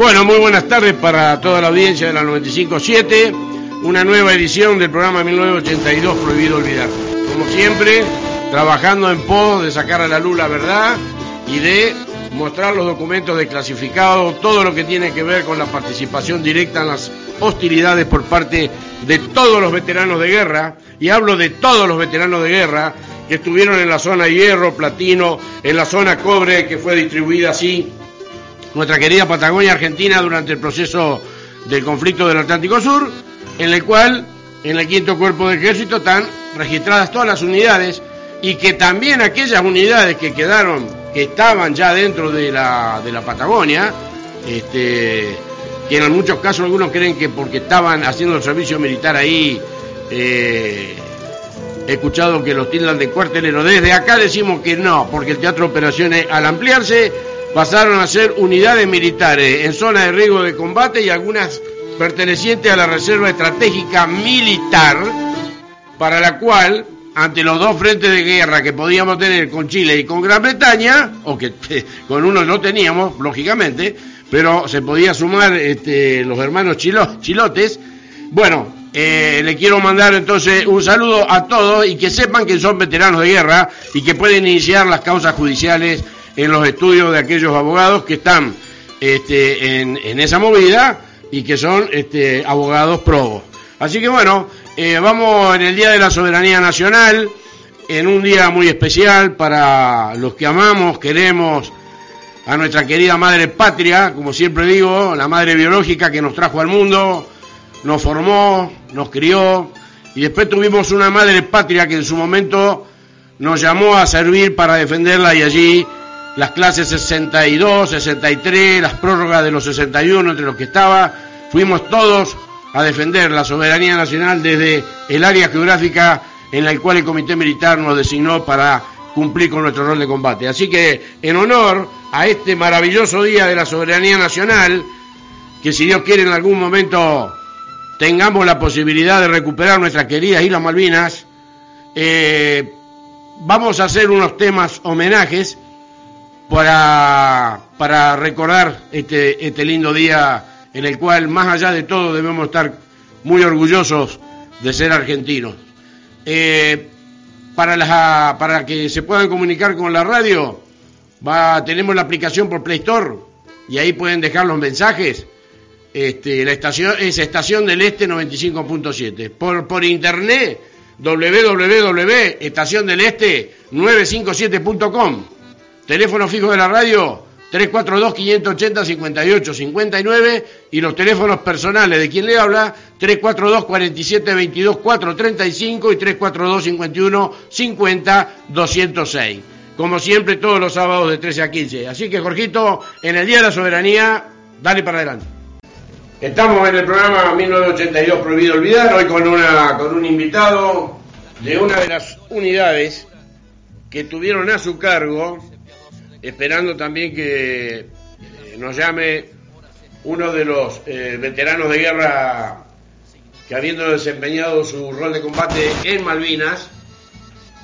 Bueno, muy buenas tardes para toda la audiencia de la 95.7, una nueva edición del programa 1982 Prohibido Olvidar. Como siempre, trabajando en pos de sacar a la luz la verdad y de mostrar los documentos desclasificados, todo lo que tiene que ver con la participación directa en las hostilidades por parte de todos los veteranos de guerra, y hablo de todos los veteranos de guerra que estuvieron en la zona hierro, platino, en la zona cobre, que fue distribuida así nuestra querida Patagonia Argentina durante el proceso del conflicto del Atlántico Sur, en el cual en el quinto cuerpo de ejército están registradas todas las unidades y que también aquellas unidades que quedaron, que estaban ya dentro de la, de la Patagonia, este, que en muchos casos algunos creen que porque estaban haciendo el servicio militar ahí, eh, he escuchado que los tildan de cuartelero. Desde acá decimos que no, porque el Teatro de Operaciones al ampliarse pasaron a ser unidades militares en zona de riesgo de combate y algunas pertenecientes a la Reserva Estratégica Militar, para la cual, ante los dos frentes de guerra que podíamos tener con Chile y con Gran Bretaña, o que con uno no teníamos, lógicamente, pero se podía sumar este, los hermanos chilotes, bueno, eh, le quiero mandar entonces un saludo a todos y que sepan que son veteranos de guerra y que pueden iniciar las causas judiciales en los estudios de aquellos abogados que están este, en, esa movida y que son este, abogados probos. Así que bueno, eh, vamos en el Día de la Soberanía Nacional, en un día muy especial para los que amamos, queremos a nuestra querida madre patria, como siempre digo, la madre biológica que nos trajo al mundo, nos formó, nos crió, y después tuvimos una madre patria que en su momento nos llamó a servir para defenderla y allí las clases 62, 63, las prórrogas de los 61 entre los que estaba, fuimos todos a defender la soberanía nacional desde el área geográfica en la cual el Comité Militar nos designó para cumplir con nuestro rol de combate. Así que en honor a este maravilloso día de la soberanía nacional, que si Dios quiere en algún momento tengamos la posibilidad de recuperar nuestras queridas Islas Malvinas, eh, vamos a hacer unos temas homenajes para, para recordar este, este lindo día en el cual, más allá de todo, debemos estar muy orgullosos de ser argentinos. Eh, para, la, para que se puedan comunicar con la radio, va, tenemos la aplicación por Play Store y ahí pueden dejar los mensajes. Este, la estación es Estación del Este 95.7. Por, por internet, www.estaciondeleste957.com. Teléfono fijo de la radio 342-580-58-59 y los teléfonos personales de quien le habla 342-47-22-435 y 342-51-50-206. Como siempre, todos los sábados de 13 a 15. Así que, Jorgito, en el Día de la Soberanía, dale para adelante. Estamos en el programa 1982 Prohibido Olvidar, hoy con, una, con un invitado de una de las unidades que tuvieron a su cargo esperando también que eh, nos llame uno de los eh, veteranos de guerra que habiendo desempeñado su rol de combate en Malvinas,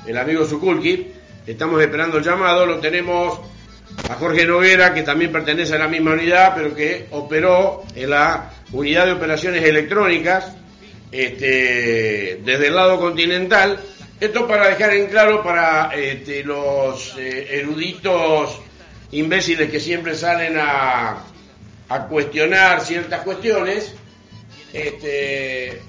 el amigo Sukulki, estamos esperando el llamado, lo tenemos a Jorge Noguera, que también pertenece a la misma unidad, pero que operó en la unidad de operaciones electrónicas este, desde el lado continental esto para dejar en claro para este, los eh, eruditos imbéciles que siempre salen a, cuestionar ciertas cuestiones. Este,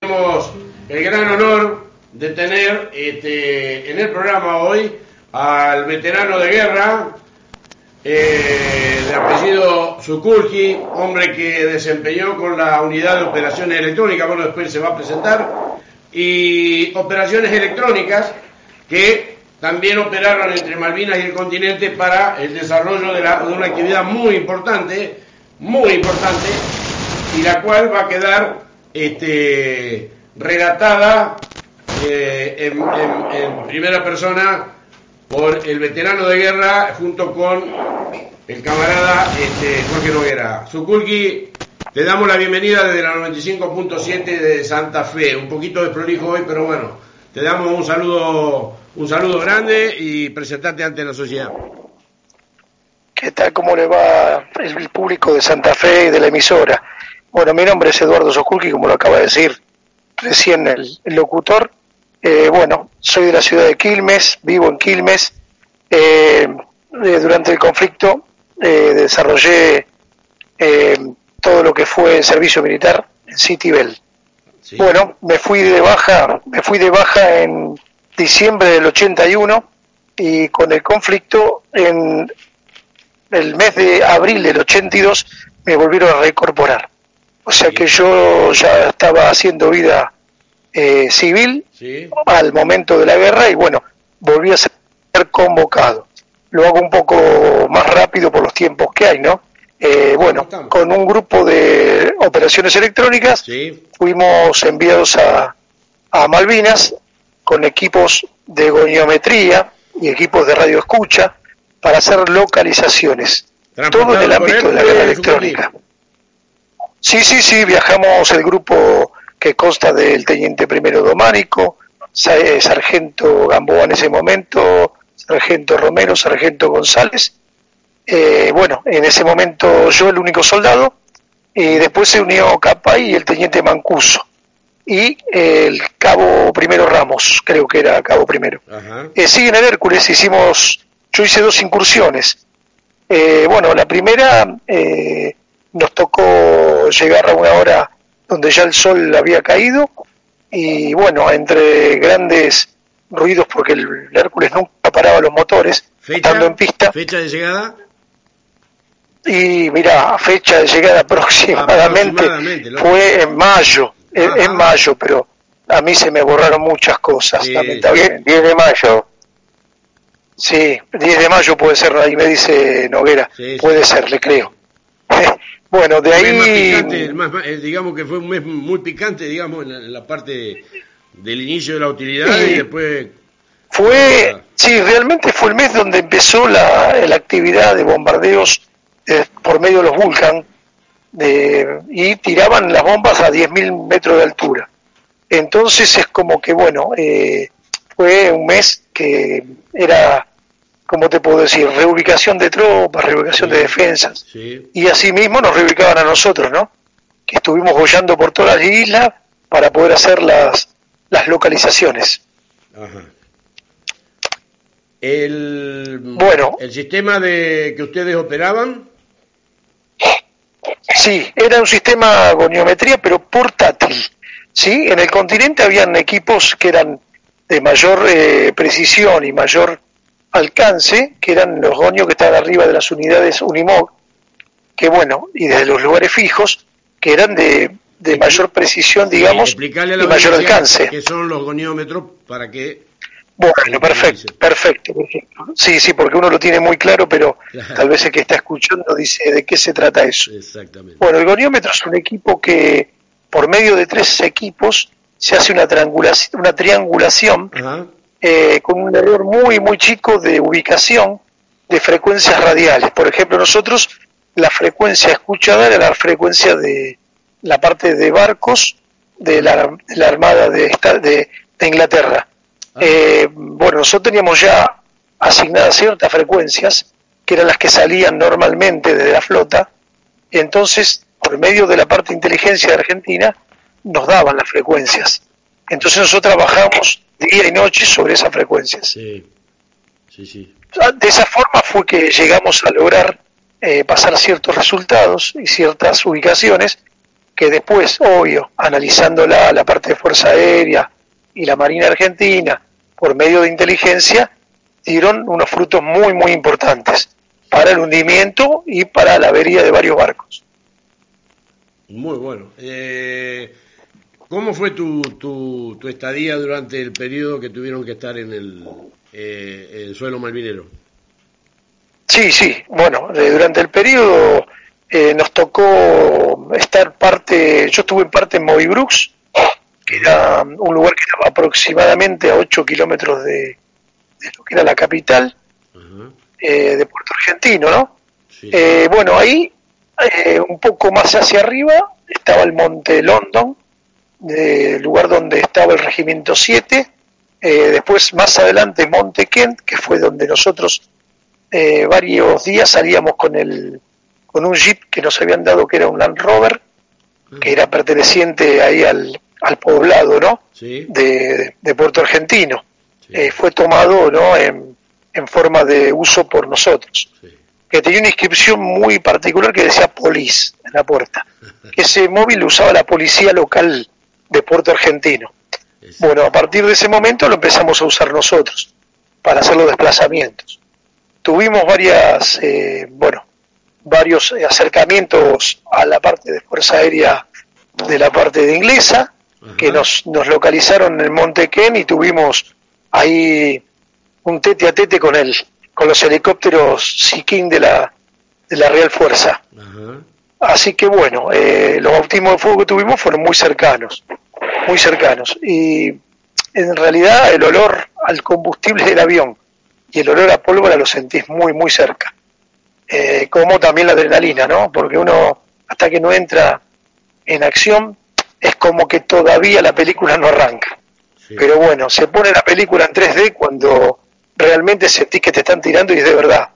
tenemos el gran honor de tener este, en el programa hoy al veterano de guerra, eh, de apellido Sukulki, hombre que desempeñó con la unidad de operaciones electrónicas, bueno, después se va a presentar, y operaciones electrónicas que también operaron entre Malvinas y el continente para el desarrollo de, una actividad muy importante, muy importante, y la cual va a quedar este, relatada eh, en, primera persona por el veterano de guerra junto con el camarada este, Jorge Noguera. Te damos la bienvenida desde la 95.7 de Santa Fe. Un poquito de prolijo hoy, pero bueno, te damos un saludo, un saludo grande y presentarte ante la sociedad. ¿Qué tal? ¿Cómo le va el público de Santa Fe y de la emisora? Bueno, mi nombre es Eduardo Sokulki, como lo acaba de decir recién el, locutor. Eh, bueno, soy de la ciudad de Quilmes, vivo en Quilmes. Eh, eh, durante el conflicto desarrollé todo lo que fue servicio militar en City Bell. Bueno, me fui de baja, me fui de baja en diciembre del 81 y con el conflicto en el mes de abril del 82 me volvieron a reincorporar. O sea que yo ya estaba haciendo vida eh, civil al momento de la guerra y bueno, volví a ser convocado. Lo hago un poco más rápido por los tiempos que hay, ¿no? Eh, bueno, con un grupo de operaciones electrónicas fuimos enviados a, a Malvinas con equipos de goniometría y equipos de radioescucha para hacer localizaciones. Todo en el ámbito de la guerra electrónica. Sí, sí, sí, viajamos el grupo que consta del teniente primero Dománico, eh, sargento Gamboa en ese momento, sargento Romero, sargento González. Eh, bueno, en ese momento yo el único soldado, y después se unió Capa y el teniente Mancuso y el cabo primero Ramos, creo que era cabo primero. Eh, sí, en el Hércules hicimos yo hice dos incursiones. Eh, bueno, la primera eh, nos tocó llegar a una hora donde ya el sol había caído y bueno, entre grandes ruidos porque el, Hércules nunca paraba los motores, estando en pista. ¿Fecha de llegada? Y mira, fecha de llegada aproximadamente, fue en mayo, en, mayo, pero a mí se me borraron muchas cosas, lamentablemente. 10 de mayo. Sí, 10 de mayo puede ser, ahí me dice Noguera, puede ser, le creo. bueno, de ahí... Más eh, digamos que fue un mes muy picante, digamos, en la, parte del inicio de la utilidad y después... Fue, sí, realmente fue el mes donde empezó la, la actividad de bombardeos eh, por medio de los Vulcan de, y tiraban las bombas a 10.000 metros de altura. Entonces es como que, bueno, eh, fue un mes que era, como te puedo decir, reubicación de tropas, reubicación de defensas. Y así mismo nos reubicaban a nosotros, ¿no? Que estuvimos bollando por todas las islas para poder hacer las, las localizaciones. Ajá. El, bueno, el sistema de que ustedes operaban. Sí, era un sistema goniometría, pero portátil. Sí, en el continente habían equipos que eran de mayor eh, precisión y mayor alcance, que eran los gonios que estaban arriba de las unidades Unimog, que bueno, y desde los lugares fijos, que eran de, de mayor precisión, digamos, y mayor alcance. ¿Qué son los goniómetros para que... Bueno, perfecto, perfecto, perfecto. Sí, sí, porque uno lo tiene muy claro, pero tal vez el que está escuchando dice de qué se trata eso. Exactamente. Bueno, el goniómetro es un equipo que, por medio de tres equipos, se hace una triangulación, una triangulación eh, con un error muy, muy chico de ubicación de frecuencias radiales. Por ejemplo, nosotros la frecuencia escuchada era la frecuencia de la parte de barcos de la, Armada de, de, de Inglaterra. Ah. Eh, bueno, nosotros teníamos ya asignadas ciertas frecuencias, que eran las que salían normalmente desde la flota, entonces, por medio de la parte de inteligencia de Argentina, nos daban las frecuencias. Entonces nosotros trabajamos día y noche sobre esas frecuencias. Sí. Sí, sí. De esa forma fue que llegamos a lograr eh, pasar ciertos resultados y ciertas ubicaciones que después, obvio, analizando la, la parte de Fuerza Aérea y la Marina Argentina por medio de inteligencia, dieron unos frutos muy, muy importantes para el hundimiento y para la avería de varios barcos. Muy bueno. Eh, ¿Cómo fue tu, tu, estadía durante el periodo que tuvieron que estar en el, eh, suelo malvinero? Sí, sí, bueno, eh, durante el periodo eh, nos tocó estar parte, yo estuve en parte en Movibrux, que era un lugar que estaba aproximadamente a 8 kilómetros de, lo que era la capital de Puerto Argentino, ¿no? bueno, ahí, un poco más hacia arriba, estaba el Monte London, del lugar donde estaba el Regimiento 7, eh, después más adelante Monte Kent, que fue donde nosotros eh, varios días salíamos con el con un jeep que nos habían dado que era un Land Rover, que era perteneciente ahí al, al poblado, ¿no? De, de, Puerto Argentino. Eh, fue tomado, ¿no? En, en, forma de uso por nosotros. Que tenía una inscripción muy particular que decía Police en la puerta. Ese móvil lo usaba la policía local de Puerto Argentino. Bueno, a partir de ese momento lo empezamos a usar nosotros para hacer los desplazamientos. Tuvimos varias, eh, bueno, varios acercamientos a la parte de Fuerza Aérea de la parte de inglesa, que nos, nos localizaron en el Monte Ken y tuvimos ahí un tete a tete con el, con los helicópteros Sea de la, de la Real Fuerza. Así que bueno, eh, los bautismos de fuego que tuvimos fueron muy cercanos, muy cercanos. Y en realidad el olor al combustible del avión y el olor a pólvora lo sentís muy, muy cerca. Eh, como también la adrenalina, ¿no? Porque uno, hasta que no entra en acción, es como que todavía la película no arranca. Pero bueno, se pone la película en 3D cuando realmente sentís que te están tirando y es de verdad,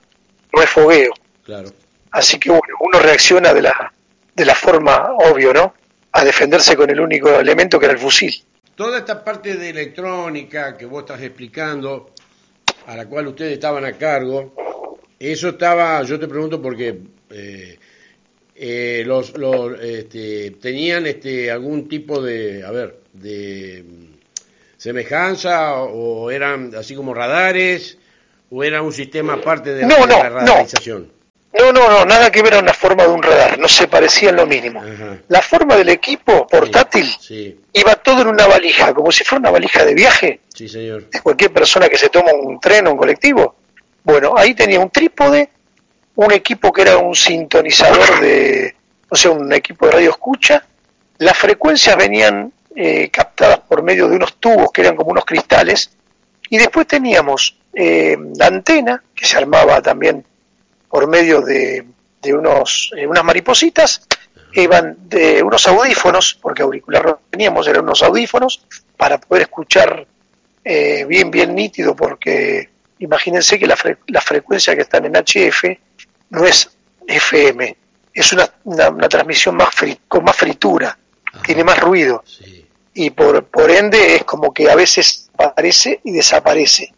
no es fogueo. Claro. Así que bueno, uno reacciona de la, de la forma obvio, ¿no? A defenderse con el único elemento que era el fusil. Toda esta parte de electrónica que vos estás explicando, a la cual ustedes estaban a cargo, eso estaba, yo te pregunto porque eh, eh, los, los este, tenían este, algún tipo de, a ver, de semejanza o eran así como radares o era un sistema aparte de, no, la radarización. No, no, no, nada que ver a una forma de un radar, no se parecía en lo mínimo. La forma del equipo portátil iba todo en una valija, como si fuera una valija de viaje. Sí, señor. De cualquier persona que se toma un tren o un colectivo. Bueno, ahí tenía un trípode, un equipo que era un sintonizador de, o sea, un equipo de radio escucha. Las frecuencias venían eh, captadas por medio de unos tubos que eran como unos cristales. Y después teníamos eh, la antena, que se armaba también por medio de, unos, eh, unas maripositas, iban de unos audífonos, porque auricular no teníamos, eran unos audífonos, para poder escuchar eh, bien, bien nítido, porque imagínense que la, la, frecuencia que están en HF no es FM, es una, una, transmisión más con más fritura, tiene más ruido. Y por, por ende es como que a veces aparece y desaparece.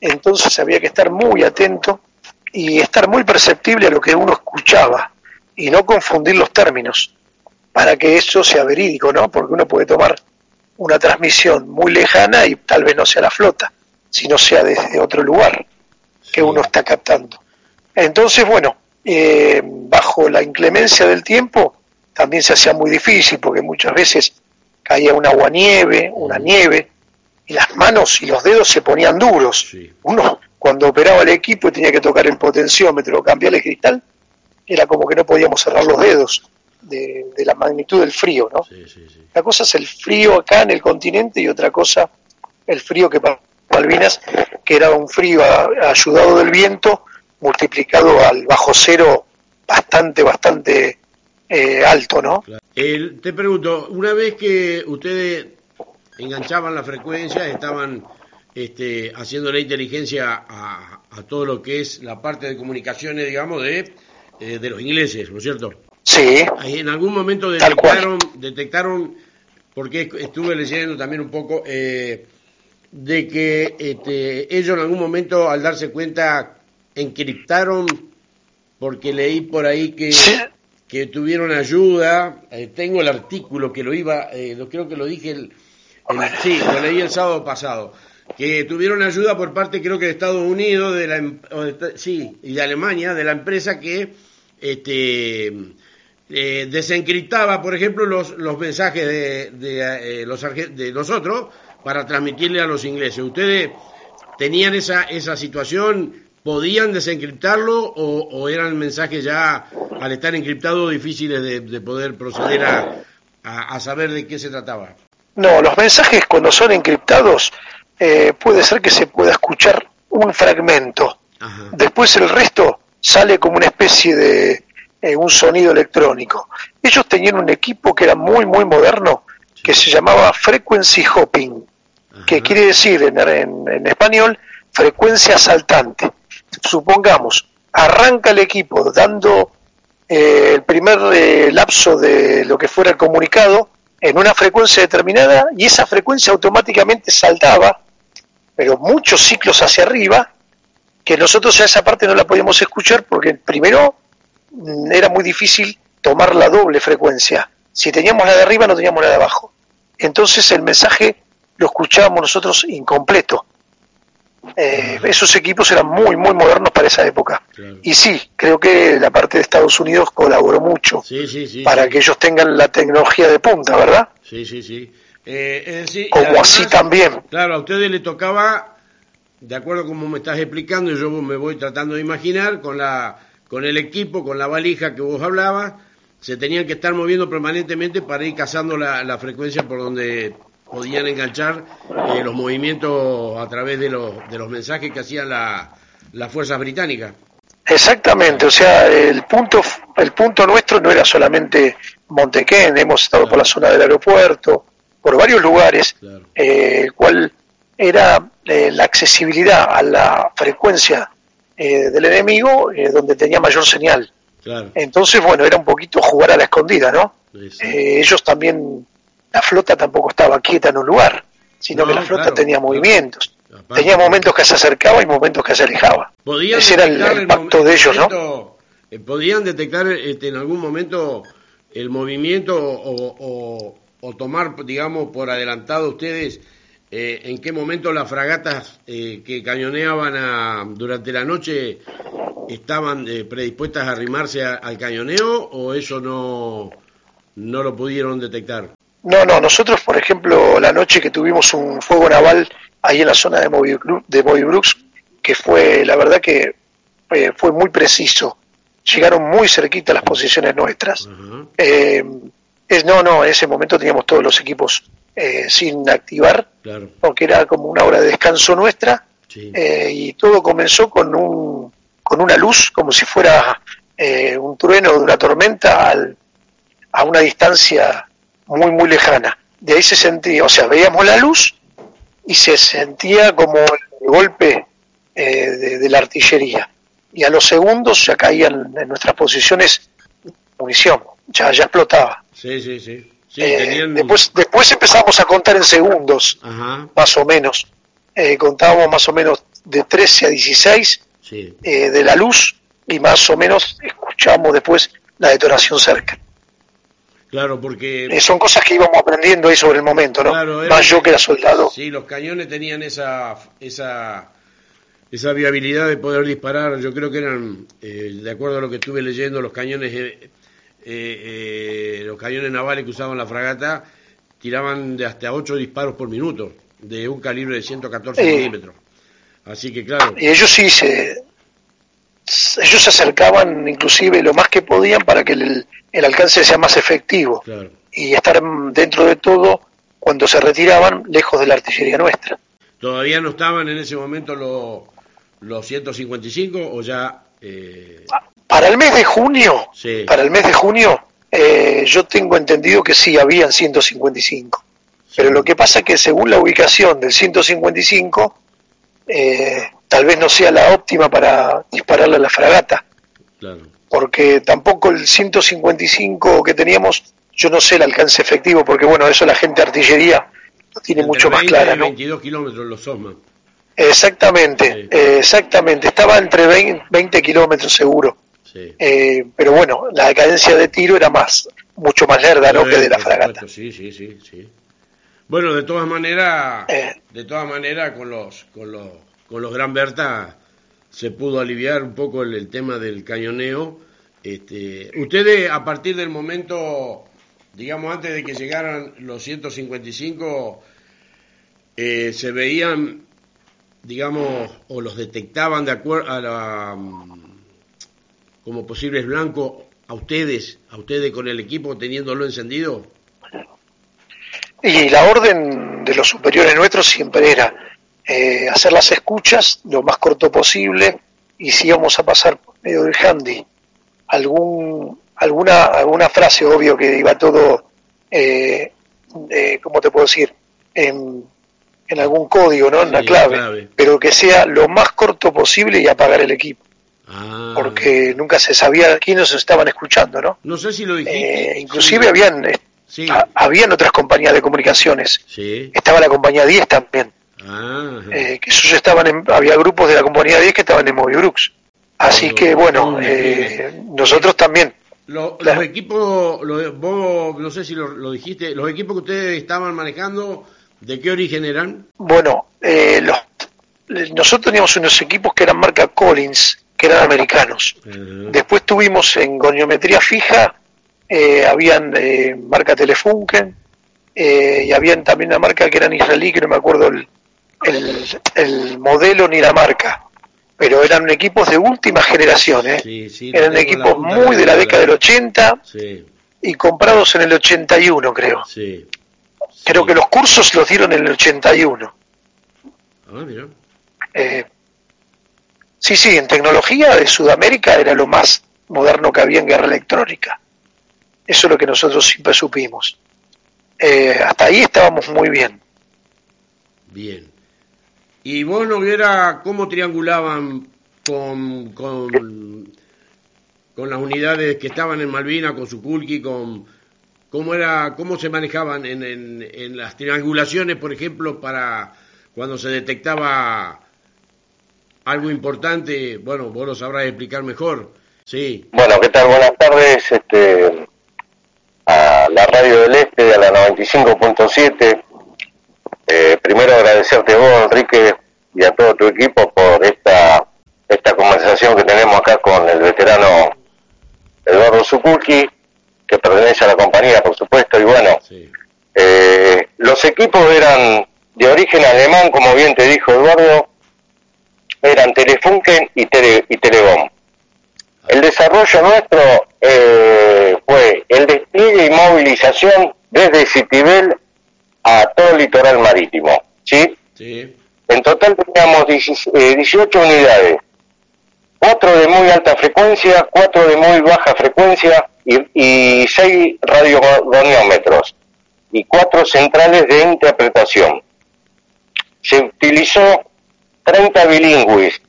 Entonces había que estar muy atento y estar muy perceptible a lo que uno escuchaba y no confundir los términos para que eso sea verídico, ¿no? Porque uno puede tomar una transmisión muy lejana y tal vez no sea la flota, sino sea desde otro lugar que uno está captando. Entonces, bueno, eh, bajo la inclemencia del tiempo también se hacía muy difícil porque muchas veces caía una aguanieve, una nieve, y las manos y los dedos se ponían duros. Uno cuando operaba el equipo y tenía que tocar el potenciómetro o cambiar el cristal, era como que no podíamos cerrar los dedos de, la magnitud del frío, ¿no? La cosa es el frío acá en el continente y otra cosa el frío que para Malvinas, que era un frío ayudado del viento multiplicado al bajo cero bastante, bastante eh, alto, ¿no? te pregunto, una vez que ustedes enganchaban la frecuencia, estaban este, haciendo la inteligencia a, todo lo que es la parte de comunicaciones, digamos, de, eh, de los ingleses, ¿no es cierto? Sí. en algún momento detectaron, detectaron, porque estuve leyendo también un poco, eh, de que este, ellos en algún momento, al darse cuenta, encriptaron, porque leí por ahí que, que tuvieron ayuda, eh, tengo el artículo que lo iba, lo, creo que lo dije, el, sí, lo leí el sábado pasado que tuvieron ayuda por parte creo que de Estados Unidos, de la, em, sí, y de Alemania, de la empresa que este, eh, desencriptaba, por ejemplo, los, los mensajes de, de, eh, los, de nosotros para transmitirle a los ingleses. ¿Ustedes tenían esa, esa situación? ¿Podían desencriptarlo o, eran mensajes ya, al estar encriptados, difíciles de, poder proceder a, a saber de qué se trataba? No, los mensajes cuando son encriptados eh, puede ser que se pueda escuchar un fragmento. Después el resto sale como una especie de eh, un sonido electrónico. Ellos tenían un equipo que era muy, muy moderno, que se llamaba frequency hopping, que quiere decir en, en, español frecuencia saltante. Supongamos, arranca el equipo dando eh, el primer eh, lapso de lo que fuera el comunicado en una frecuencia determinada y esa frecuencia automáticamente saltaba, pero muchos ciclos hacia arriba, que nosotros a esa parte no la podíamos escuchar porque primero mm, era muy difícil tomar la doble frecuencia. Si teníamos la de arriba no teníamos la de abajo. Entonces el mensaje lo escuchábamos nosotros incompleto. Eh, esos equipos eran muy, muy modernos para esa época. Y sí, creo que la parte de Estados Unidos colaboró mucho para que ellos tengan la tecnología de punta, ¿verdad? Sí, sí, sí. Eh, como así también. Claro, a ustedes les tocaba, de acuerdo como me estás explicando, yo me voy tratando de imaginar, con, la, con el equipo, con la valija que vos hablabas, se tenían que estar moviendo permanentemente para ir cazando la, la frecuencia por donde podían enganchar eh, los movimientos a través de los, de los mensajes que hacían las fuerzas británicas. Exactamente, o sea, el punto, el punto nuestro no era solamente Montequén, hemos estado por la zona del aeropuerto, por varios lugares, eh, cual era eh, la accesibilidad a la frecuencia eh, del enemigo donde tenía mayor señal. Entonces, bueno, era un poquito jugar a la escondida, ¿no? ellos también la flota tampoco estaba quieta en un lugar, sino que la flota tenía movimientos. tenía momentos que se acercaba y momentos que se alejaba. Ese era el, pacto de ellos, ¿no? Eh, ¿Podían detectar este, en algún momento el movimiento o, tomar, digamos, por adelantado ustedes eh, en qué momento las fragatas eh, que cañoneaban durante la noche estaban predispuestas a arrimarse al cañoneo o eso no, no lo pudieron detectar? No, no, nosotros, por ejemplo, la noche que tuvimos un fuego naval ahí en la zona de Moby, de que fue, la verdad que eh, fue muy preciso. Llegaron muy cerquita las posiciones nuestras. Eh, es, no, no, en ese momento teníamos todos los equipos eh, sin activar, porque era como una hora de descanso nuestra, y todo comenzó con, un, con una luz, como si fuera un trueno de una tormenta al, a una distancia muy, muy lejana. De ahí se sentía, o sea, veíamos la luz y se sentía como el golpe eh, de, la artillería. Y a los segundos ya caían en nuestras posiciones munición, ya, ya explotaba. Sí, sí, sí. Eh, después, después empezamos a contar en segundos, más o menos. Eh, contábamos más o menos de 13 a 16 de la luz y más o menos escuchamos después la detonación cerca. Claro, porque... Eh, son cosas que íbamos aprendiendo ahí sobre el momento, ¿no? Claro, Más yo que era soldado. Sí, los cañones tenían esa, esa, esa viabilidad de poder disparar. Yo creo que eran, eh, de acuerdo a lo que estuve leyendo, los cañones, eh, los cañones navales que usaban la fragata tiraban de hasta 8 disparos por minuto, de un calibre de 114 milímetros. Así que claro. Y ellos sí se, ellos se acercaban inclusive lo más que podían para que el, el alcance sea más efectivo y estar dentro de todo cuando se retiraban lejos de la artillería nuestra. ¿Todavía no estaban en ese momento los, los 155 o ya...? Eh... Para el mes de junio, para el mes de junio, eh, yo tengo entendido que sí, habían 155. Pero lo que pasa es que según la ubicación del 155, eh, tal vez no sea la óptima para dispararle a la fragata. Porque tampoco el 155 que teníamos, yo no sé el alcance efectivo, porque bueno, eso la gente de artillería lo tiene mucho más clara. ¿no? 22 kilómetros los Osman. Exactamente, exactamente. Estaba entre 20, kilómetros seguro. Eh, pero bueno, la cadencia de tiro era más, mucho más lerda, ¿no? que de la fragata. Sí, sí, sí, sí. Bueno, de todas maneras, eh. de todas maneras, con los, con los con los Gran Berta se pudo aliviar un poco el, tema del cañoneo. Este, ustedes, a partir del momento, digamos, antes de que llegaran los 155, eh, se veían, digamos, o los detectaban de acuerdo a la, mm, como posibles blancos a ustedes, a ustedes con el equipo teniéndolo encendido. Y la orden de los superiores nuestros siempre era eh, hacer las escuchas lo más corto posible y si íbamos a pasar por medio del handy algún, alguna, alguna frase, obvio que iba todo, eh, ¿cómo te puedo decir? En, en algún código, ¿no? En una clave, pero que sea lo más corto posible y apagar el equipo. Ah. Porque nunca se sabía quiénes estaban escuchando, ¿no? No sé si lo dijiste. Eh, inclusive habían, eh, habían otras compañías de comunicaciones. Estaba la compañía 10 también. Ah. Eh, que esos estaban en, había grupos de la compañía 10 que estaban en Movibrux. Así que bueno, nosotros también. los equipos, vos no sé si lo, dijiste, los equipos que ustedes estaban manejando, ¿de qué origen eran? Bueno, los, nosotros teníamos unos equipos que eran marca Collins, que eran americanos. Después tuvimos en goniometría fija, eh, habían eh, marca Telefunken, eh, y habían también una marca que eran israelí, que no me acuerdo el, el, modelo ni la marca, pero eran equipos de última generación, eran equipos muy de la década del 80 y comprados en el 81, creo. Creo que los cursos los dieron en el 81. Ah, mira. Sí, sí, en tecnología de Sudamérica era lo más moderno que había en guerra electrónica. Eso es lo que nosotros siempre supimos. Eh, hasta ahí estábamos muy bien. Bien. ¿Y vos no viera cómo triangulaban con, con, con las unidades que estaban en Malvina, con Sukulki, con cómo era, cómo se manejaban en, en, en las triangulaciones, por ejemplo, para cuando se detectaba algo importante, bueno, vos lo sabrás explicar mejor. Sí. Bueno, ¿qué tal? Buenas tardes. Este, Radio del Este, a la 95.7. Eh, primero agradecerte a vos, Enrique, y a todo tu equipo por esta, esta conversación que tenemos acá con el veterano Eduardo Zukulki, que pertenece a la compañía, por supuesto, y bueno, eh, los equipos eran de origen alemán, como bien te dijo Eduardo, eran Telefunken y, Tele, y. El desarrollo nuestro eh, fue el despliegue y movilización desde Citibel a todo el litoral marítimo. ¿sí? Sí. En total teníamos 18 eh, unidades, 4 de muy alta frecuencia, 4 de muy baja frecuencia y, y 6 radiogoniómetros y 4 centrales de interpretación. Se utilizó 30 bilingües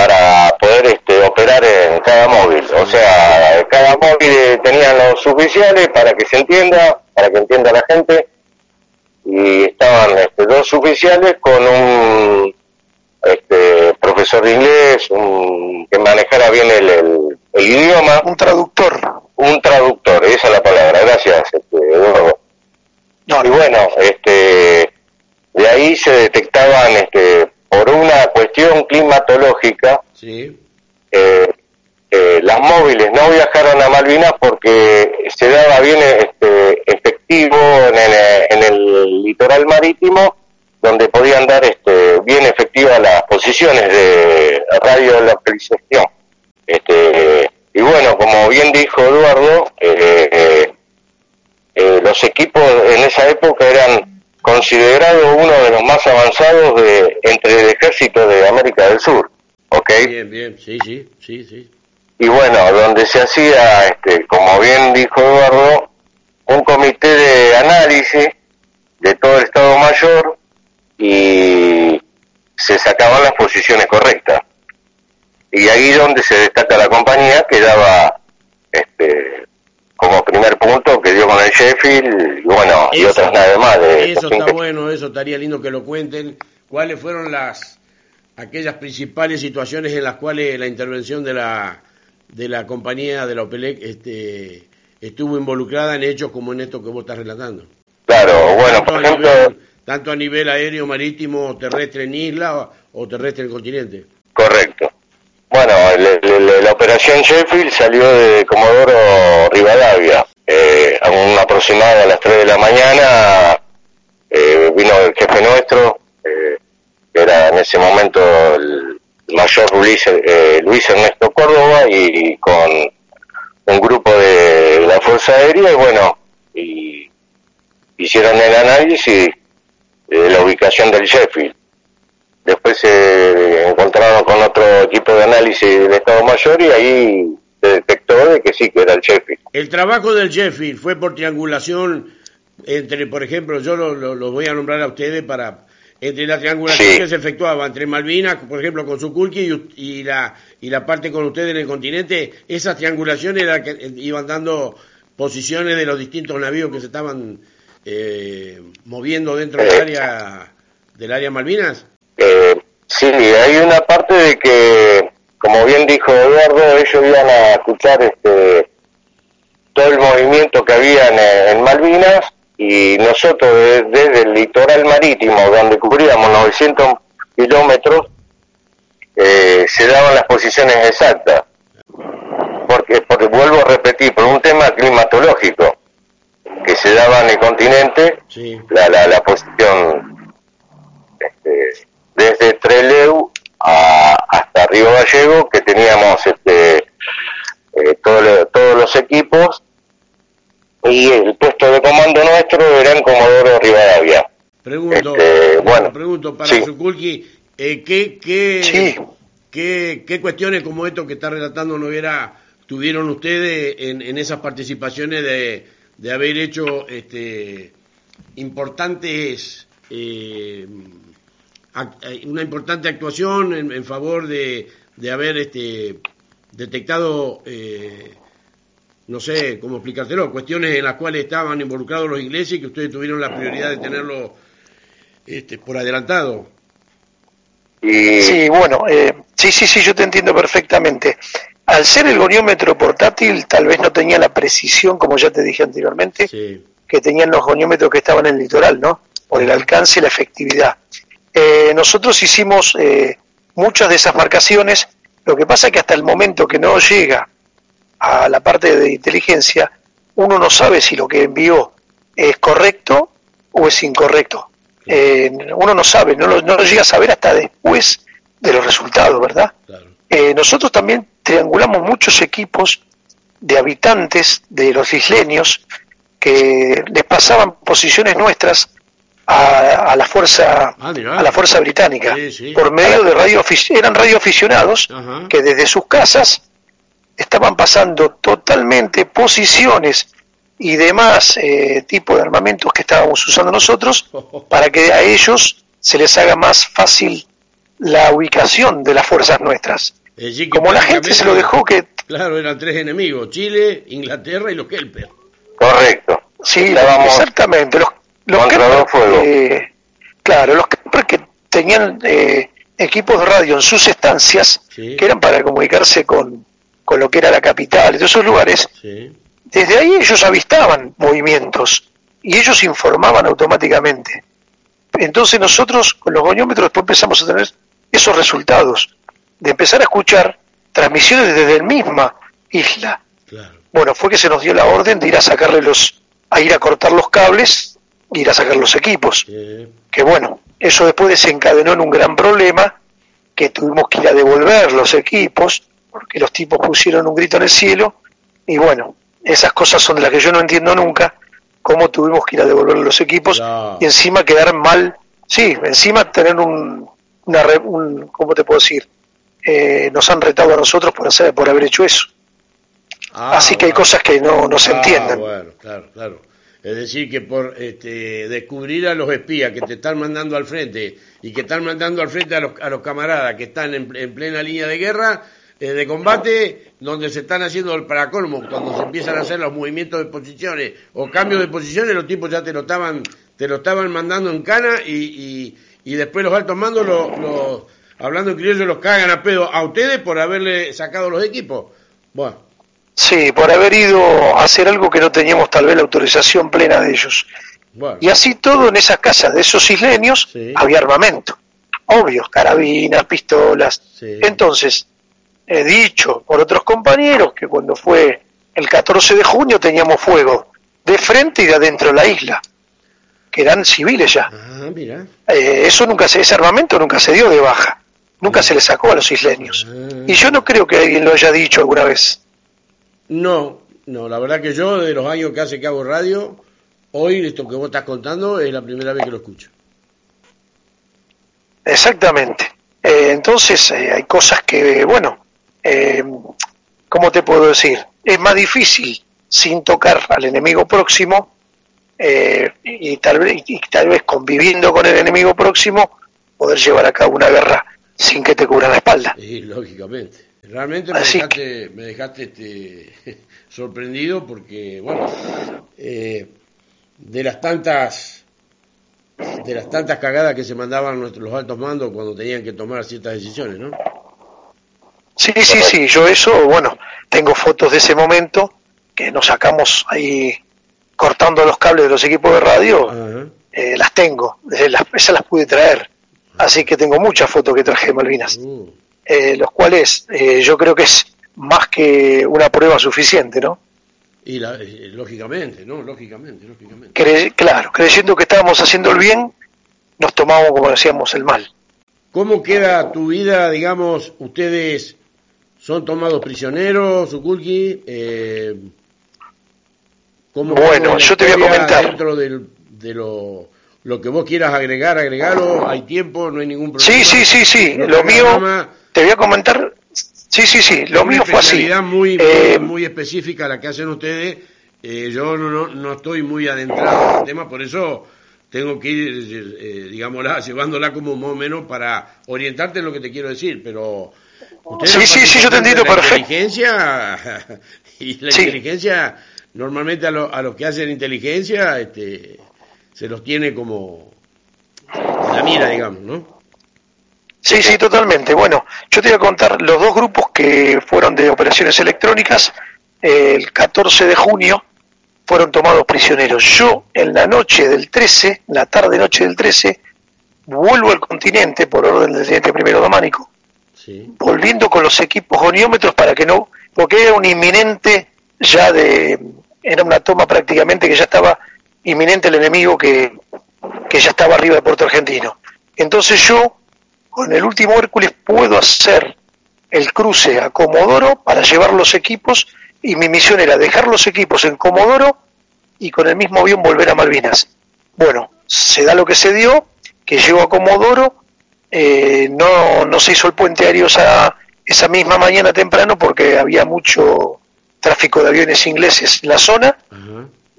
para poder este, operar en cada móvil. O sea, cada móvil tenía los oficiales para que se entienda, para que entienda la gente, y estaban este, dos oficiales con un este, profesor de inglés, un, que manejara bien el, el, idioma. Un traductor. Un traductor, esa es la palabra, gracias, este, Eduardo. No, y bueno, este, de ahí se detectaban este, por una cuestión climatológica sí. eh, eh, las móviles no viajaron a Malvinas porque se daba bien este, efectivo en el, en el litoral marítimo donde podían dar este, bien efectivas las posiciones de radio localización. Este, y bueno, como bien dijo Eduardo, eh, eh los equipos en esa época eran considerado uno de los más avanzados de entre el ejército de América del Sur, ¿ok? Bien, bien, sí, sí, sí, sí. Y bueno, donde se hacía, este, como bien dijo Eduardo, un comité de análisis de todo el Estado Mayor y se sacaban las posiciones correctas. Y ahí donde se destaca la compañía que daba este, como primer punto que dio con el Sheffield y bueno, y otras nada más. De eso está bueno, eso estaría lindo que lo cuenten. ¿Cuáles fueron las aquellas principales situaciones en las cuales la intervención de la de la compañía de la OPELEC este, estuvo involucrada en hechos como en esto que vos estás relatando? Claro, bueno, por ejemplo... tanto a nivel aéreo, marítimo, terrestre en isla o terrestre en continente. Bueno, la operación Sheffield salió de Comodoro Rivadavia. Eh, a un aproximado a las 3 de la mañana eh, vino el jefe nuestro, eh, que era en ese momento el mayor Luis, eh, Luis Ernesto Córdoba, y, con un grupo de la Fuerza Aérea, y bueno, y hicieron el análisis de la ubicación del Sheffield Después se encontraron con otro equipo de análisis del Estado Mayor y ahí se detectó de que sí, que era el Sheffield. ¿El trabajo del Sheffield fue por triangulación entre, por ejemplo, yo los lo, voy a nombrar a ustedes para, entre la triangulación que se efectuaba entre Malvinas, por ejemplo, con Sukulki y, y, la, y la parte con ustedes en el continente, esas triangulaciones que eh, iban dando posiciones de los distintos navíos que se estaban eh, moviendo dentro del área del área Malvinas. Eh, sí, hay una parte de que, como bien dijo Eduardo, ellos iban a escuchar este todo el movimiento que había en Malvinas y nosotros desde, el litoral marítimo, donde cubríamos 900 kilómetros, eh, se daban las posiciones exactas. Porque, porque vuelvo a repetir, por un tema climatológico, que se daba en el continente, la, la, la, posición este, desde Treleu hasta Río Gallego, que teníamos este, eh, todos los equipos y el puesto de comando nuestro era en Comodoro Rivadavia. Pregunto, este, bueno, pregunto para sí. eh, ¿qué, qué, qué, qué, cuestiones como esto que está relatando Noguera tuvieron ustedes en, en esas participaciones de, de haber hecho este, importantes, eh, una importante actuación en, en favor de, de haber este, detectado eh, no sé cómo explicártelo, cuestiones en las cuales estaban involucrados los ingleses y que ustedes tuvieron la prioridad de tenerlo este, por adelantado. Sí, bueno, eh, sí, sí, sí, yo te entiendo perfectamente. Al ser el goniómetro portátil, tal vez no tenía la precisión, como ya te dije anteriormente, que tenían los goniómetros que estaban en el litoral, ¿no? Por el alcance y la efectividad. Eh, nosotros hicimos eh, muchas de esas marcaciones, lo que pasa es que hasta el momento que no llega a la parte de inteligencia, uno no sabe si lo que envió es correcto o es incorrecto. Eh, uno no sabe, no lo, no llega a saber hasta después de los resultados, ¿verdad? Eh, nosotros también triangulamos muchos equipos de habitantes de los isleños que les pasaban posiciones nuestras a, la fuerza ah, a la fuerza británica por medio de radio eran radioaficionados que desde sus casas estaban pasando totalmente posiciones y demás eh, tipo de armamentos que estábamos usando nosotros para que a ellos se les haga más fácil la ubicación de las fuerzas nuestras. Como la gente se lo dejó que... Claro, eran tres enemigos, Chile, Inglaterra y los Kelper. Correcto. Sí, exactamente. Los, los Kelper, eh, claro, los Kelper que tenían eh, equipos de radio en sus estancias, que eran para comunicarse con, con lo que era la capital, de esos lugares, desde ahí ellos avistaban movimientos y ellos informaban automáticamente. Entonces nosotros con los goniómetros después empezamos a tener esos resultados, de empezar a escuchar transmisiones desde la misma isla. Bueno, fue que se nos dio la orden de ir a sacarle los, a ir a cortar los cables, ir a sacar los equipos. Que bueno, eso después desencadenó en un gran problema, que tuvimos que ir a devolver los equipos, porque los tipos pusieron un grito en el cielo y bueno, esas cosas son de las que yo no entiendo nunca, cómo tuvimos que ir a devolver los equipos y encima quedar mal, sí, encima tener un, una, un ¿cómo te puedo decir? Eh, nos han retado a nosotros por hacer, por haber hecho eso. Ah, Así que hay cosas que no, no se ah, entienden. Bueno, claro, claro. Es decir, que por este, descubrir a los espías que te están mandando al frente y que están mandando al frente a los, a los camaradas que están en plena línea de guerra, eh, de combate donde se están haciendo el paracolmo, cuando se empiezan a hacer los movimientos de posiciones o cambios de posiciones, los tipos ya te lo estaban, te lo estaban mandando en cana y, y, después los altos mandos, los, hablando que ellos los cagan a pedo a ustedes por haberle sacado los equipos. Bueno. Sí, por haber ido a hacer algo que no teníamos tal vez la autorización plena de ellos. Y así todo en esas casas de esos isleños había armamento. Obvio, carabinas, pistolas. Entonces, he dicho por otros compañeros que cuando fue el 14 de junio teníamos fuego de frente y de adentro de la isla, que eran civiles ya. Ah, eh, eso nunca se, ese armamento nunca se dio de baja, nunca se le sacó a los isleños. Ah. Y yo no creo que alguien lo haya dicho alguna vez. No, no, la verdad que yo, de los años que hace que hago radio, hoy esto que vos estás contando es la primera vez que lo escucho. Exactamente. Eh, entonces eh, hay cosas que, bueno, eh, ¿cómo te puedo decir? Es más difícil, sin tocar al enemigo próximo, eh, y, tal vez, y tal vez conviviendo con el enemigo próximo, poder llevar a cabo una guerra sin que te cubra la espalda. Sí, lógicamente. Realmente me dejaste, me dejaste este, sorprendido porque, bueno, eh, de las tantas de las tantas cagadas que se mandaban nuestros, los altos mandos cuando tenían que tomar ciertas decisiones, ¿no? Sí, sí, sí, yo eso, bueno, tengo fotos de ese momento que nos sacamos ahí cortando los cables de los equipos de radio, eh, las tengo, las, esas las pude traer, así que tengo muchas fotos que traje de Malvinas, uh. Eh, los cuales eh, yo creo que es más que una prueba suficiente, ¿no? Y lógicamente, ¿no? Lógicamente, lógicamente. claro, creyendo que estábamos haciendo el bien, nos tomamos, como decíamos, el mal. ¿Cómo queda tu vida, digamos, ustedes ¿Son tomados prisioneros, Sukulki? Eh, bueno, yo te voy a comentar. Dentro de lo, lo, que vos quieras agregar, agregalo. Hay tiempo, no hay ningún problema. Sí, sí, sí, sí. lo mío, te voy a comentar. Sí, sí, sí. Lo mío fue así. Muy, eh, muy específica la que hacen ustedes. Eh, yo no, no, estoy muy adentrado en el tema, por eso tengo que ir, eh, digámosla, llevándola como o menos para orientarte en lo que te quiero decir, pero Sí, sí, sí, yo te entiendo perfecto. Inteligencia y la inteligencia, normalmente a, a los que hacen inteligencia, este, se los tiene como la mira, digamos, ¿no? Sí, sí, totalmente. Bueno, yo te voy a contar los dos grupos que fueron de operaciones electrónicas. El 14 de junio fueron tomados prisioneros. Yo, en la noche del 13, la tarde-noche del 13, vuelvo al continente por orden del teniente primero Dománico volviendo con los equipos goniómetros para que no, porque era un inminente ya de, era una toma prácticamente que ya estaba inminente el enemigo que, que ya estaba arriba de Puerto Argentino. Entonces yo, con el último Hércules, puedo hacer el cruce a Comodoro para llevar los equipos y mi misión era dejar los equipos en Comodoro y con el mismo avión volver a Malvinas. Bueno, se da lo que se dio, que llego a Comodoro, eh, no, no se hizo el puente aéreo esa, esa misma mañana temprano porque había mucho tráfico de aviones ingleses en la zona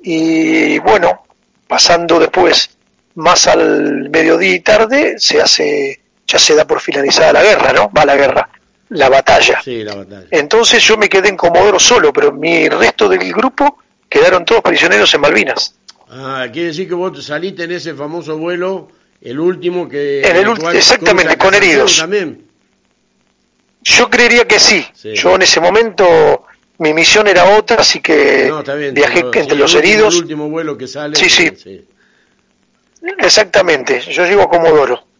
y bueno, pasando después más al mediodía y tarde se hace, ya se da por finalizada la guerra, ¿no? Va la guerra, la batalla. Entonces yo me quedé en Comodoro solo, pero mi resto del grupo quedaron todos prisioneros en Malvinas. Ah, quiere decir que vos saliste en ese famoso vuelo el último que... exactamente, con heridos. También. Yo creería que sí. Yo en ese momento mi misión era otra, así que viajé entre los heridos. El último vuelo que sale. Sí, sí, Exactamente. Yo llego a Comodoro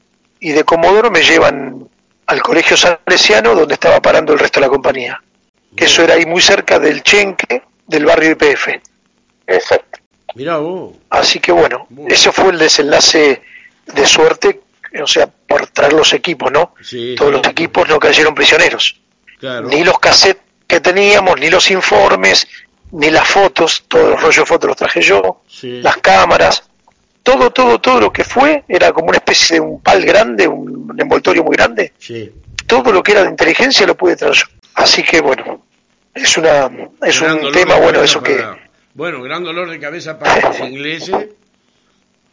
y de Comodoro me llevan al colegio salesiano donde estaba parando el resto de la compañía. Que eso era ahí muy cerca del Chenque, del barrio IPF. Exacto. Mirá vos. Así que bueno, ese fue el desenlace de suerte, o sea, por traer los equipos, ¿no? Todos los equipos no cayeron prisioneros. Ni los cassettes que teníamos, ni los informes, ni las fotos, todos los rollos de fotos los traje yo, las cámaras, todo, todo, todo lo que fue era como una especie de un pal grande, un envoltorio muy grande. Todo lo que era de inteligencia lo pude traer yo. Así que bueno, es una es un tema bueno eso que bueno, gran dolor de cabeza para los ingleses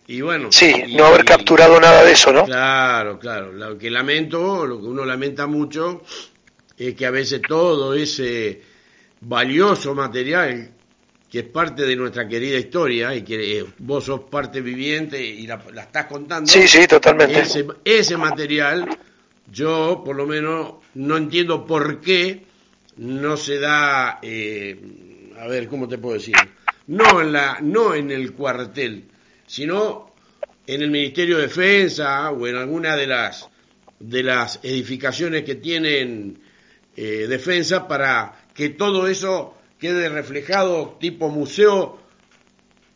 y bueno. Sí, no haber capturado nada de eso, ¿no? Claro, claro. Lo que lamento, lo que uno lamenta mucho, es que a veces todo ese valioso material que es parte de nuestra querida historia y que eh, vos sos parte viviente y la, estás contando. Sí, sí, totalmente. Ese, ese, material, yo por lo menos no entiendo por qué no se da, eh, a ver, ¿cómo te puedo decir? No en, la, no en el cuartel, sino en el Ministerio de Defensa o en alguna de las, de las edificaciones que tienen eh, defensa para que todo eso quede reflejado tipo museo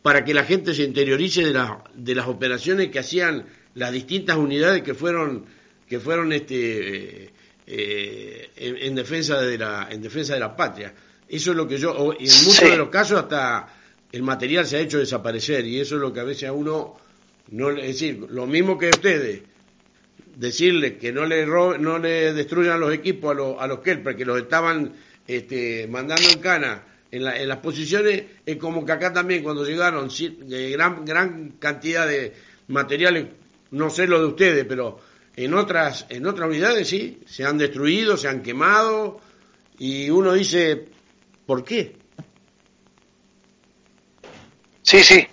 para que la gente se interiorice de, de las operaciones que hacían las distintas unidades que fueron que fueron este eh, en, defensa de la en defensa de la patria. Eso es lo que yo y en muchos de los casos hasta el material se ha hecho desaparecer y eso es lo que a veces a uno no es decir lo mismo que ustedes decirle que no le no le destruyan los equipos a, los a los Kelper que los estaban este, mandando en cana en, las posiciones, es como que acá también cuando llegaron gran, gran cantidad de materiales, no sé lo de ustedes, pero en otras, en otras unidades sí, se han destruido, se han quemado, y uno dice, ¿por qué? Sí, sí,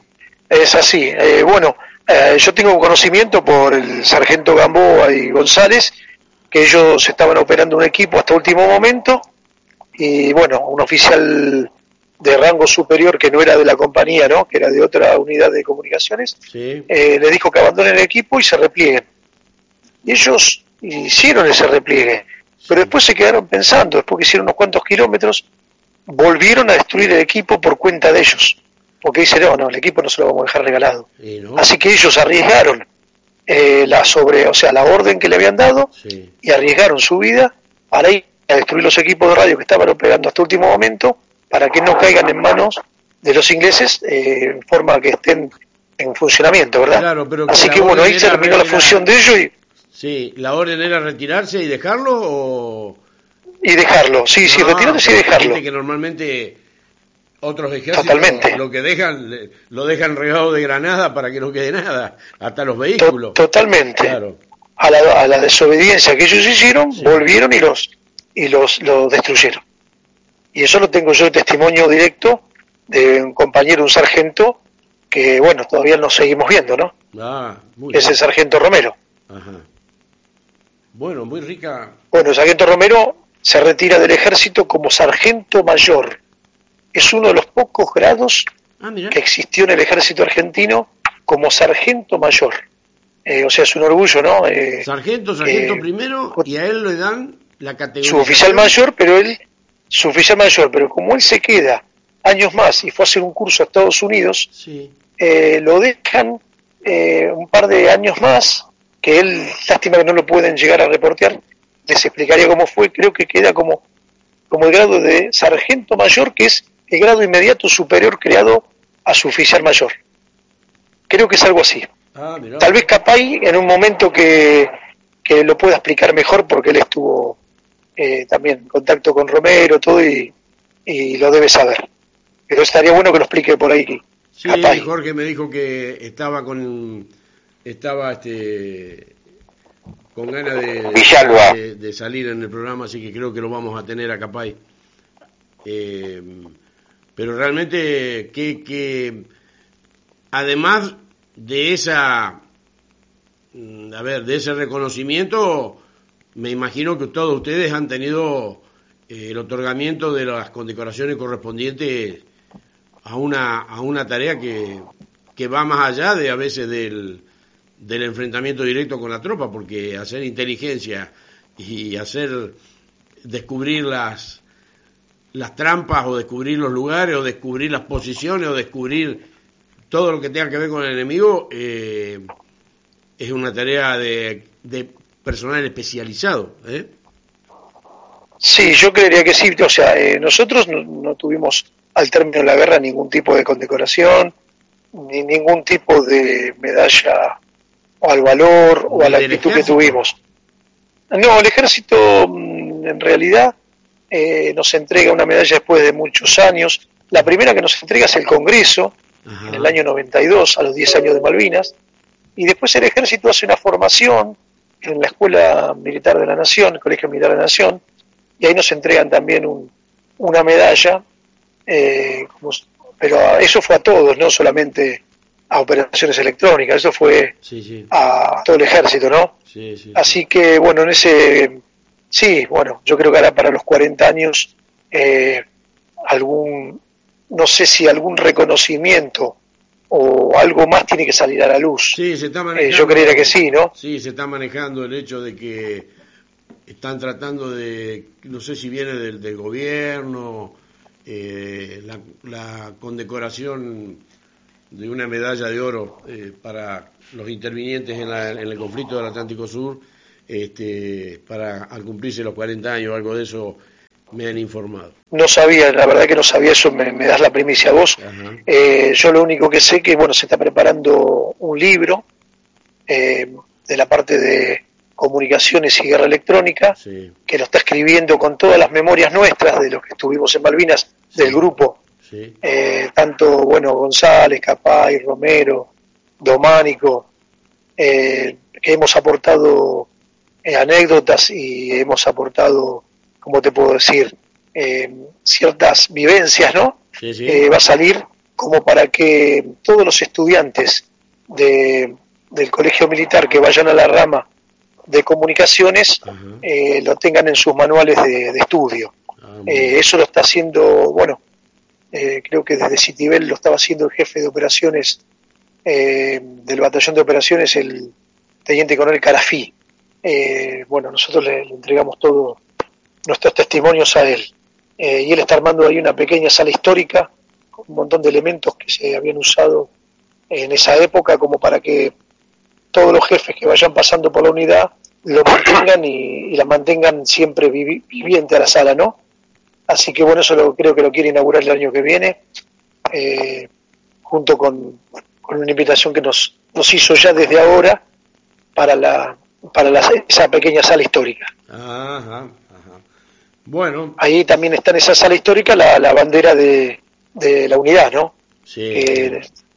es así. Eh, bueno, eh, yo tengo conocimiento por el sargento Gamboa y González, que ellos estaban operando un equipo hasta último momento, y bueno, un oficial de rango superior que no era de la compañía, ¿no? que era de otra unidad de comunicaciones, eh, le dijo que abandonen el equipo y se replieguen. Y ellos hicieron ese repliegue, pero después se quedaron pensando, después que hicieron unos cuantos kilómetros, volvieron a destruir el equipo por cuenta de ellos, porque dice, no, no, el equipo no se lo vamos a dejar regalado. Así que ellos arriesgaron eh, la sobre, o sea, la orden que le habían dado y arriesgaron su vida para ir a destruir los equipos de radio que estaban operando hasta último momento para que no caigan en manos de los ingleses eh, en forma que estén en funcionamiento, ¿verdad? Así que bueno, ahí terminó la función de ellos y... Sí, ¿la orden era retirarse y dejarlo o...? Y dejarlo, sí, sí, retirarse y dejarlo. que normalmente otros ejércitos lo que dejan lo dejan regado de granada para que no quede nada, hasta los vehículos. totalmente. A, la, a, la, desobediencia que ellos hicieron, volvieron y los y los, los destruyeron. Y eso lo tengo yo de testimonio directo de un compañero, un sargento, que bueno, todavía nos seguimos viendo, ¿no? Ah, muy es el sargento Romero. Ajá. Bueno, muy rica. Bueno, el sargento Romero se retira del ejército como sargento mayor. Es uno de los pocos grados ah, que existió en el ejército argentino como sargento mayor. Eh, o sea, es un orgullo, ¿no? Eh, sargento, sargento eh, primero, y a él le dan la categoría. Su oficial mayor, pero él su oficial mayor, pero como él se queda años más y fue a hacer un curso a Estados Unidos, eh, lo dejan eh, un par de años más, que él, lástima que no lo pueden llegar a reportear, les explicaría cómo fue, creo que queda como, como el grado de sargento mayor, que es el grado inmediato superior creado a su oficial mayor. Creo que es algo así. Ah, Tal vez Capay en un momento que, que lo pueda explicar mejor porque él estuvo eh, también contacto con Romero, todo, y, lo debe saber. Pero estaría bueno que lo explique por ahí. Sí, Jorge me dijo que estaba con estaba este con ganas de, de, salir en el programa, así que creo que lo vamos a tener a Capay. Eh, pero realmente que, que además de esa mm, a ver, de ese reconocimiento me imagino que todos ustedes han tenido eh, el otorgamiento de las condecoraciones correspondientes a una, a una tarea que, que va más allá de a veces del, enfrentamiento directo con la tropa, porque hacer inteligencia y hacer descubrir las, las trampas o descubrir los lugares o descubrir las posiciones o descubrir todo lo que tenga que ver con el enemigo eh, es una tarea de personal especializado. ¿eh? Sí, yo creería que sí. O sea, eh, nosotros no, tuvimos al término de la guerra ningún tipo de condecoración, ni ningún tipo de medalla o al valor o a la actitud que tuvimos. No, el ejército mm, en realidad eh, nos entrega una medalla después de muchos años. La primera que nos entrega es el Congreso, en el año 92, a los 10 años de Malvinas. Y después el ejército hace una formación en la Escuela Militar de la Nación, el Colegio Militar de la Nación, y ahí nos entregan también una medalla, eh, pero eso fue a todos, no solamente a operaciones electrónicas, eso fue a todo el ejército, ¿no? Así que, bueno, en ese, sí, bueno, yo creo que ahora para los 40 años, eh, algún, no sé si algún reconocimiento o algo más tiene que salir a la luz. Sí, se está manejando, eh, yo creería que sí, ¿no? Sí, se está manejando el hecho de que están tratando de, no sé si viene del, del gobierno, eh, la, condecoración de una medalla de oro eh, para los intervinientes en, en, el conflicto del Atlántico Sur, este, para al cumplirse los 40 años o algo de eso me han informado. No sabía, la verdad que no sabía eso, me, das la primicia a vos. Eh, yo lo único que sé que bueno se está preparando un libro eh, de la parte de comunicaciones y guerra electrónica, que lo está escribiendo con todas las memorias nuestras de los que estuvimos en Malvinas del grupo, eh, tanto bueno González, Capay, Romero, Dománico, que hemos aportado anécdotas y hemos aportado, como te puedo decir, ciertas vivencias, ¿no? va a salir como para que todos los estudiantes de, del colegio militar que vayan a la rama de comunicaciones lo tengan en sus manuales de, estudio. Ah, eso lo está haciendo, bueno, eh, creo que desde Citibel lo estaba haciendo el jefe de operaciones eh, del batallón de operaciones, el teniente coronel Carafí. Eh, bueno, nosotros le, entregamos todos nuestros testimonios a él. y él está armando ahí una pequeña sala histórica con un montón de elementos que se habían usado en esa época como para que todos los jefes que vayan pasando por la unidad lo mantengan y, la mantengan siempre viviente a la sala, ¿no? Así que bueno, eso lo, creo que lo quiere inaugurar el año que viene, eh, junto con, una invitación que nos, nos hizo ya desde ahora para, la, para esa pequeña sala histórica. Ajá, Bueno. Ahí también está en esa sala histórica la, la bandera de, de la unidad, ¿no? Sí.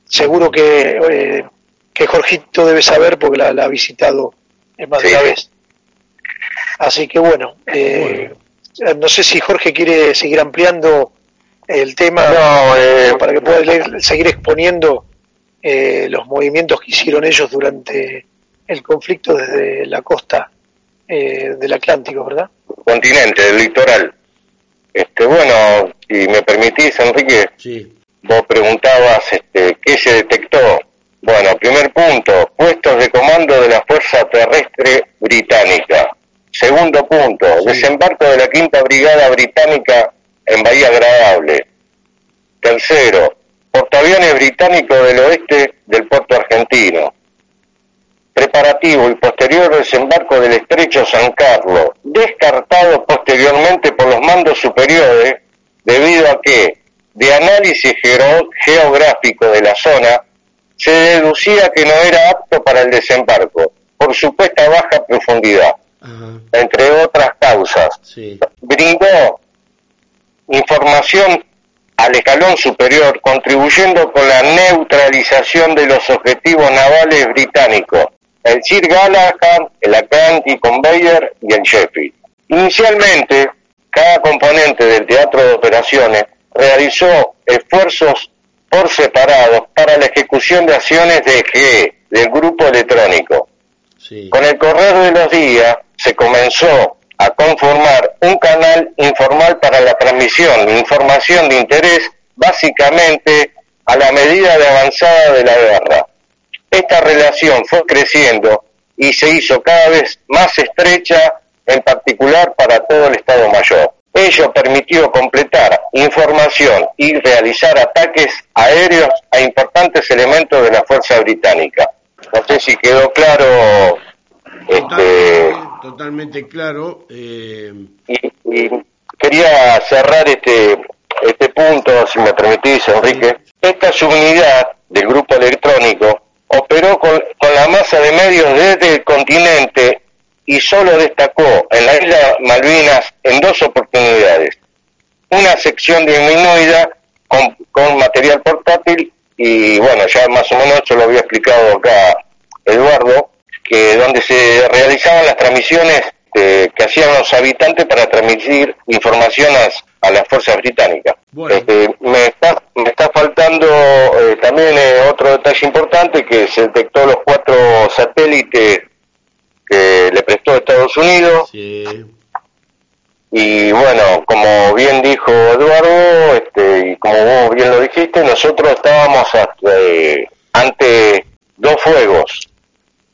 seguro que, eh, que Jorgito debe saber porque la, ha visitado más de una vez. Así que bueno, eh, eh, no sé si Jorge quiere seguir ampliando el tema eh, para que pueda seguir exponiendo eh, los movimientos que hicieron ellos durante el conflicto desde la costa del Atlántico, ¿verdad? Continente, del litoral. Este, bueno, si me permitís, Enrique, vos preguntabas este, qué se detectó. Bueno, primer punto, puestos de comando de la Fuerza Terrestre Británica. Segundo punto, desembarco de la Quinta Brigada Británica en Bahía Agradable. Tercero, portaaviones británicos del oeste del puerto argentino. Preparativo y posterior desembarco del estrecho San Carlos, descartado posteriormente por los mandos superiores debido a que, de análisis geográfico de la zona, se deducía que no era apto para el desembarco por supuesta baja profundidad entre otras causas. Brindó información al escalón superior, contribuyendo con la neutralización de los objetivos navales británicos, el Sir Galahad, el Atlantic Conveyor y el Sheffield. Inicialmente, cada componente del teatro de operaciones realizó esfuerzos por separado para la ejecución de acciones de GE, del grupo electrónico. Con el correr de los días, se comenzó a conformar un canal informal para la transmisión de información de interés básicamente a la medida de avanzada de la guerra. Esta relación fue creciendo y se hizo cada vez más estrecha, en particular para todo el Estado Mayor. Ello permitió completar información y realizar ataques aéreos a importantes elementos de la Fuerza Británica. No sé si quedó claro este, totalmente, claro. Eh... Y, quería cerrar este, este punto, si me permitís, Enrique. Esta subunidad del grupo electrónico operó con, con la masa de medios desde el continente y solo destacó en la isla Malvinas en dos oportunidades. Una sección disminuida con, con material portátil y bueno, ya más o menos eso lo había explicado acá Eduardo, que donde se realizaban las transmisiones eh, que hacían los habitantes para transmitir información a, las fuerzas británicas. Este, me, está, me está faltando eh, también eh, otro detalle importante que se detectó los cuatro satélites que le prestó Estados Unidos. Y bueno, como bien dijo Eduardo, este, y como vos bien lo dijiste, nosotros estábamos ante dos fuegos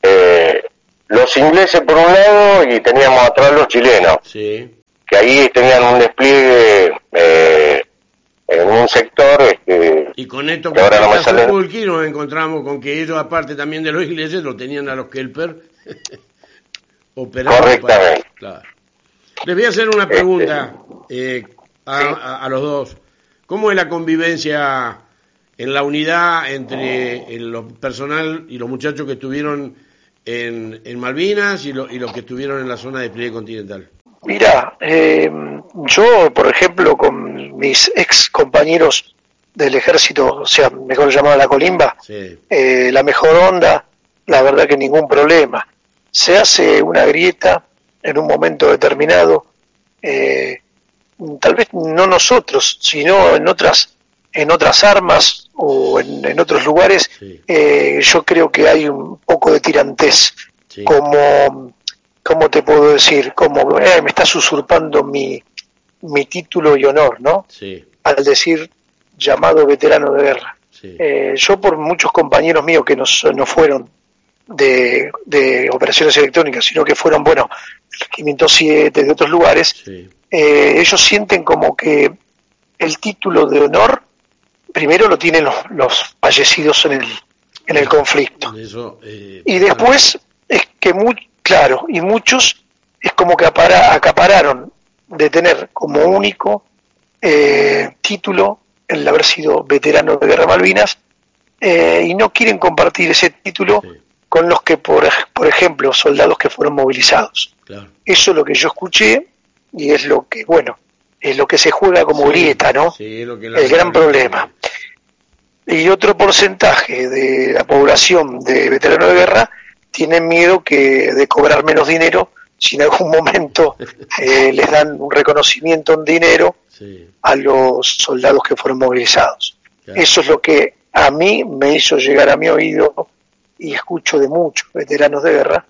eh, los ingleses por un lado y teníamos atrás los chilenos, sí. que ahí tenían un despliegue eh, en un sector. Este, y con esto que ahora no me sale... nos encontramos con que ellos, aparte también de los ingleses, lo tenían a los Kelper operando. Correctamente. claro. Les voy a hacer una pregunta este, eh, a, a los dos. ¿Cómo es la convivencia en la unidad entre el personal y los muchachos que estuvieron en, Malvinas y, lo, y los que estuvieron en la zona de pliegue continental? Mira, eh, yo, por ejemplo, con mis ex compañeros del ejército, o sea, mejor llamado la colimba, eh, la mejor onda, la verdad que ningún problema. Se hace una grieta en un momento determinado, eh, tal vez no nosotros, sino en otras en otras armas o en, otros lugares, eh, yo creo que hay un poco de tirantes, como, ¿cómo te puedo decir? Como, me estás usurpando mi, mi título y honor, ¿no? Al decir llamado veterano de guerra. Eh, yo por muchos compañeros míos que no, no fueron de, de, operaciones electrónicas, sino que fueron, bueno, 507 de otros lugares, eh, ellos sienten como que el título de honor primero lo tienen los, los fallecidos en el, en el conflicto. Eh, y después es que, muy, claro, y muchos es como que acapararon de tener como único eh, título el haber sido veterano de Guerra Malvinas eh, y no quieren compartir ese título con los que, por, por ejemplo, soldados que fueron movilizados. Eso es lo que yo escuché y es lo que, bueno, es lo que se juega como grieta, ¿no? el gran problema. Y otro porcentaje de la población de veteranos de guerra tienen miedo que de cobrar menos dinero si en algún momento eh, les dan un reconocimiento en dinero a los soldados que fueron movilizados. Eso es lo que a mí me hizo llegar a mi oído y escucho de muchos veteranos de guerra,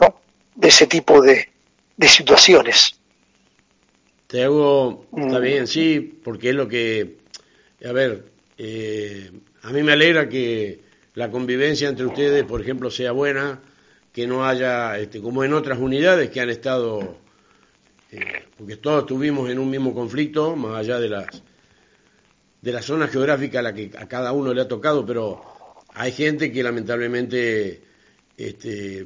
¿no? De ese tipo de, situaciones. Te hago, está mm. bien, sí, porque es lo que, a ver, eh, a mí me alegra que la convivencia entre ustedes, por ejemplo, sea buena, que no haya, este, como en otras unidades que han estado, eh, porque todos estuvimos en un mismo conflicto, más allá de las de la zona geográfica a la que a cada uno le ha tocado, pero hay gente que lamentablemente este,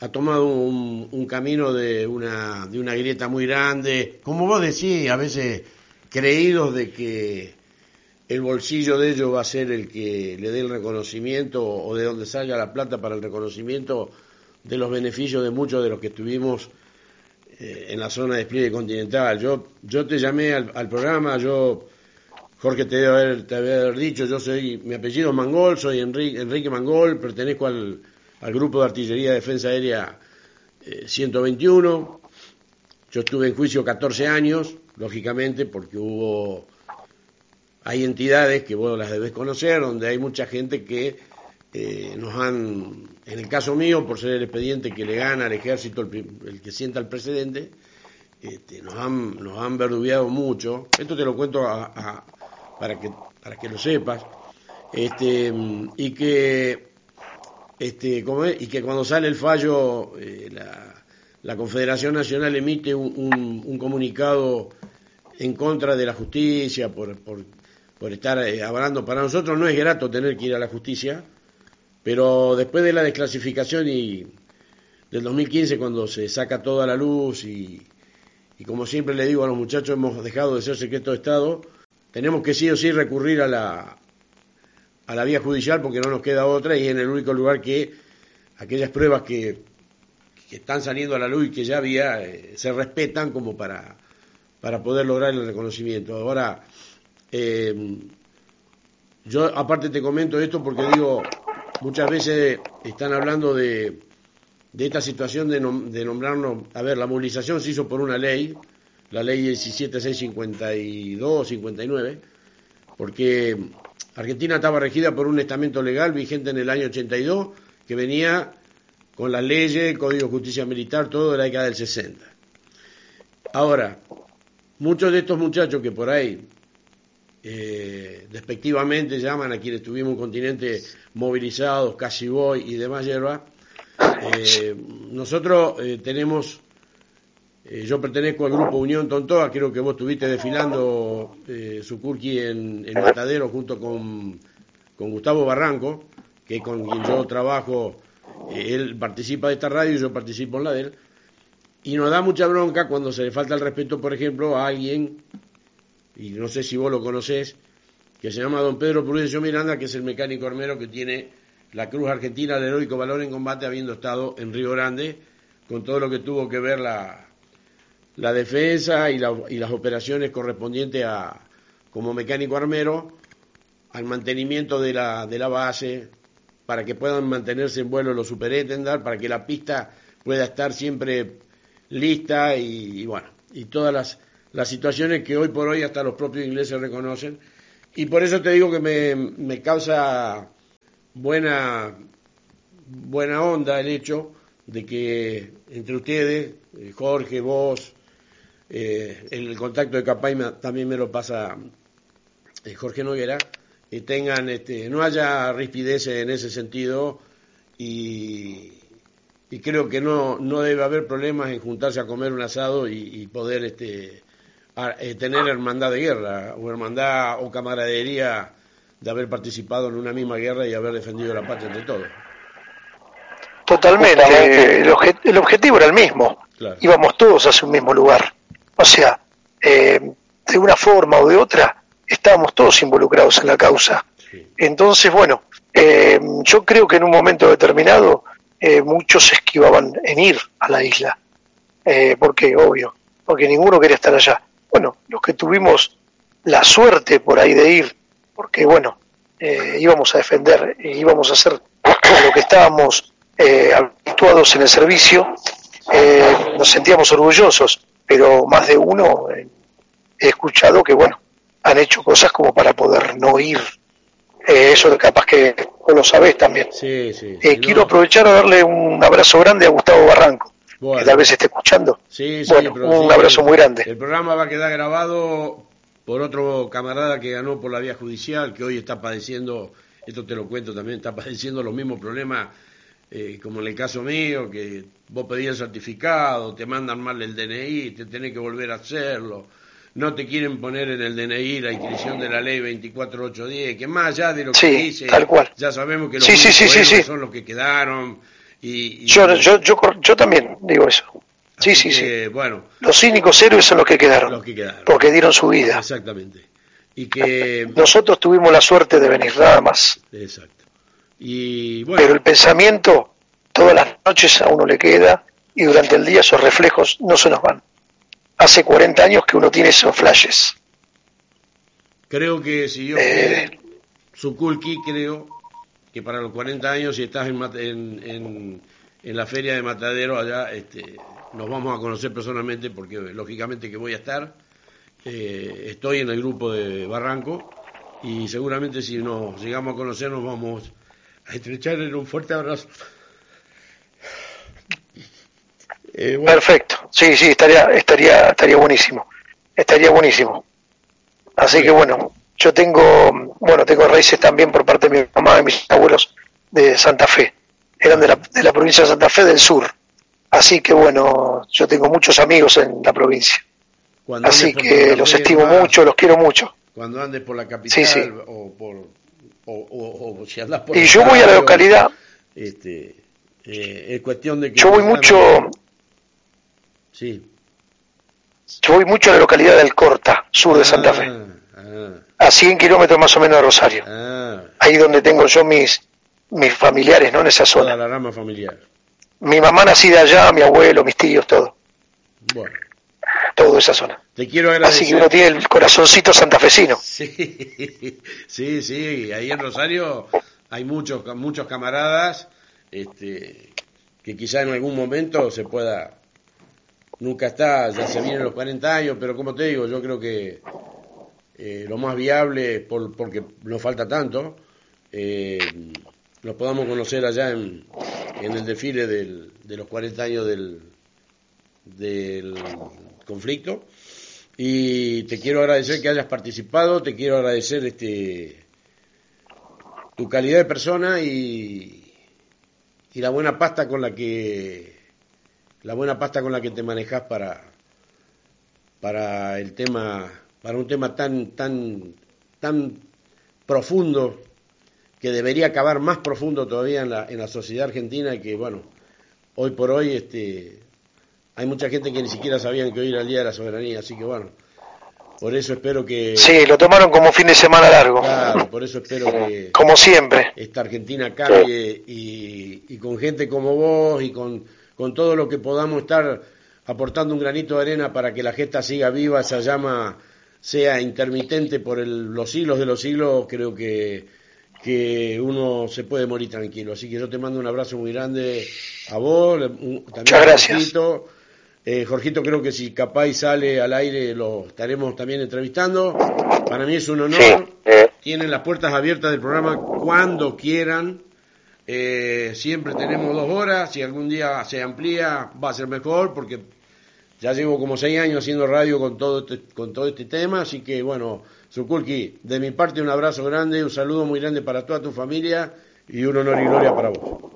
ha tomado un, camino de una, de una grieta muy grande, como vos decís, a veces creídos de que el bolsillo de ellos va a ser el que le dé el reconocimiento o de donde salga la plata para el reconocimiento de los beneficios de muchos de los que estuvimos eh, en la zona de despliegue continental. Yo, yo te llamé al, programa, yo, Jorge te debe, haber, te haber dicho, yo soy, mi apellido es Mangol, soy Enrique, Mangol, pertenezco al, al Grupo de Artillería de Defensa Aérea 121. Eh, yo estuve en juicio 14 años, lógicamente, porque hubo hay entidades que vos las debes conocer, donde hay mucha gente que eh, nos han, en el caso mío, por ser el expediente que le gana al ejército el, que sienta el precedente, este, nos, han, nos han verdubiado mucho. Esto te lo cuento para, que, para que lo sepas. Este, y que este, y que cuando sale el fallo, eh, la, Confederación Nacional emite un, comunicado en contra de la justicia por, por por estar eh, hablando. Para nosotros no es grato tener que ir a la justicia, pero después de la desclasificación y del 2015, cuando se saca toda la luz y, como siempre le digo a los muchachos, hemos dejado de ser secreto de Estado, tenemos que sí o sí recurrir a la, a la vía judicial porque no nos queda otra y en el único lugar que aquellas pruebas que, que están saliendo a la luz y que ya había eh, se respetan como para, para poder lograr el reconocimiento. Ahora, eh, yo aparte te comento esto porque digo, muchas veces están hablando de, esta situación de, nombrarnos, a ver, la movilización se hizo por una ley, la ley 17652-59, porque Argentina estaba regida por un estamento legal vigente en el año 82 que venía con las leyes, el Código de Justicia Militar, todo de la década del 60. Ahora, muchos de estos muchachos que por ahí eh, despectivamente llaman a quienes tuvimos un continente movilizados, casi voy y demás hierba. Eh, nosotros eh, tenemos, yo pertenezco al grupo Unión Tontoa, creo que vos estuviste desfilando Sucurki en, en Matadero junto con, con Gustavo Barranco, que con quien yo trabajo, él participa de esta radio y yo participo en la de él. Y nos da mucha bronca cuando se le falta el respeto, por ejemplo, a alguien y no sé si vos lo conocés, que se llama don Pedro Prudencio Miranda, que es el mecánico armero que tiene la Cruz Argentina del Heroico Valor en Combate, habiendo estado en Río Grande con todo lo que tuvo que ver la, la defensa y, y las operaciones correspondientes a, como mecánico armero, al mantenimiento de la, de la base, para que puedan mantenerse en vuelo los superétendar, para que la pista pueda estar siempre lista y, bueno, y todas las, las, situaciones que hoy por hoy hasta los propios ingleses reconocen. Y por eso te digo que me, me causa buena, buena onda el hecho de que entre ustedes, eh, Jorge, vos, eh, el contacto de Capaima también me lo pasa eh, Jorge Noguera, tengan, este, no haya rispideces en ese sentido y, creo que no, no debe haber problemas en juntarse a comer un asado y, poder este, eh, tener hermandad de guerra o hermandad o camaradería de haber participado en una misma guerra y haber defendido la patria entre todos. Totalmente, el, objetivo era el mismo, íbamos todos hacia un mismo lugar, o sea, eh, de una forma o de otra estábamos todos involucrados en la causa. Entonces, bueno, eh, yo creo que en un momento determinado eh, muchos se esquivaban en ir a la isla. Eh, porque, obvio, porque ninguno quería estar allá. Bueno, los que tuvimos la suerte por ahí de ir, porque, bueno, eh, íbamos a defender, íbamos a hacer lo que estábamos habituados en el servicio, nos sentíamos orgullosos, pero más de uno he escuchado que, bueno, han hecho cosas como para poder no ir. Eh, eso capaz que lo sabés también. Sí, sí, eh, quiero aprovechar a darle un abrazo grande a Gustavo Barranco, que tal vez esté escuchando. Sí, bueno, un abrazo muy grande. El programa va a quedar grabado por otro camarada que ganó por la vía judicial, que hoy está padeciendo, esto te lo cuento también, está padeciendo los mismos problemas eh, como en el caso mío, que vos pedías el certificado, te mandan mal el DNI, te tenés que volver a hacerlo no te quieren poner en el DNI la inscripción de la ley 24810, que más allá de lo que dice, tal cual. ya sabemos que los sí, sí, son los que quedaron. Y, yo, yo, yo, yo, también digo eso. Sí, sí, sí. Bueno, los cínicos héroes son los que quedaron, los que quedaron. Porque dieron su vida. Exactamente. Y que... Nosotros tuvimos la suerte de venir, nada más. Exacto. Y, bueno. Pero el pensamiento todas las noches a uno le queda y durante el día esos reflejos no se nos van hace 40 años que uno tiene esos flashes. Creo que si yo eh, Sukulki, creo que para los 40 años, si estás en, en, en, la feria de Matadero allá, este, nos vamos a conocer personalmente, porque lógicamente que voy a estar. Eh, estoy en el grupo de Barranco y seguramente si nos llegamos a conocer nos vamos a estrechar en un fuerte abrazo. Eh, Perfecto, sí, sí, estaría, estaría, estaría buenísimo, estaría buenísimo. Así que bueno, yo tengo, bueno, tengo raíces también por parte de mi mamá y mis abuelos de Santa Fe, eran de la, de la provincia de Santa Fe del sur. Así que bueno, yo tengo muchos amigos en la provincia. Así que los estimo mucho, los quiero mucho. Cuando andes por la capital o por o, si andas por y yo voy a la localidad este eh, es cuestión de que yo voy mucho Sí. Yo voy mucho a la localidad del Corta, sur de Santa Fe. Ah, ah. A 100 kilómetros más o menos de Rosario. Ah. Ahí donde tengo yo mis, mis familiares, ¿no? En esa zona. la rama familiar. Mi mamá nacida allá, mi abuelo, mis tíos, todo. Bueno. Todo esa zona. Te quiero agradecer. Así que uno tiene el corazoncito santafesino. Sí, sí, sí. Ahí en Rosario hay muchos, muchos camaradas este, que quizá en algún momento se pueda nunca está, ya se vienen los 40 años, pero como te digo, yo creo que eh, lo más viable, por, porque nos falta tanto, eh, nos podamos conocer allá en, en el desfile del, de los 40 años del, del conflicto. Y te quiero agradecer que hayas participado, te quiero agradecer este tu calidad de persona y, y la buena pasta con la que la buena pasta con la que te manejas para, para el tema, para un tema tan, tan, tan profundo que debería acabar más profundo todavía en la, en la sociedad argentina y que bueno, hoy por hoy este hay mucha gente que ni siquiera sabían que hoy era el Día de la Soberanía, así que bueno, por eso espero que... Sí, lo tomaron como fin de semana largo. Claro, por eso espero que... Como siempre. Esta Argentina cambie y, y con gente como vos y con con todo lo que podamos estar aportando un granito de arena para que la gesta siga viva, esa llama sea intermitente por los siglos de los siglos, creo que, que uno se puede morir tranquilo. Así que yo te mando un abrazo muy grande a vos, también Muchas gracias. Eh, Jorgito creo que si capaz sale al aire lo estaremos también entrevistando. Para mí es un honor. Eh. Tienen las puertas abiertas del programa cuando quieran. Eh, siempre tenemos dos horas. Si algún día se amplía va a ser mejor porque ya llevo como seis años haciendo radio con todo este, con todo este tema. Así que bueno, Sukulki, de mi parte un abrazo grande, un saludo muy grande para toda tu familia y un honor y gloria para vos.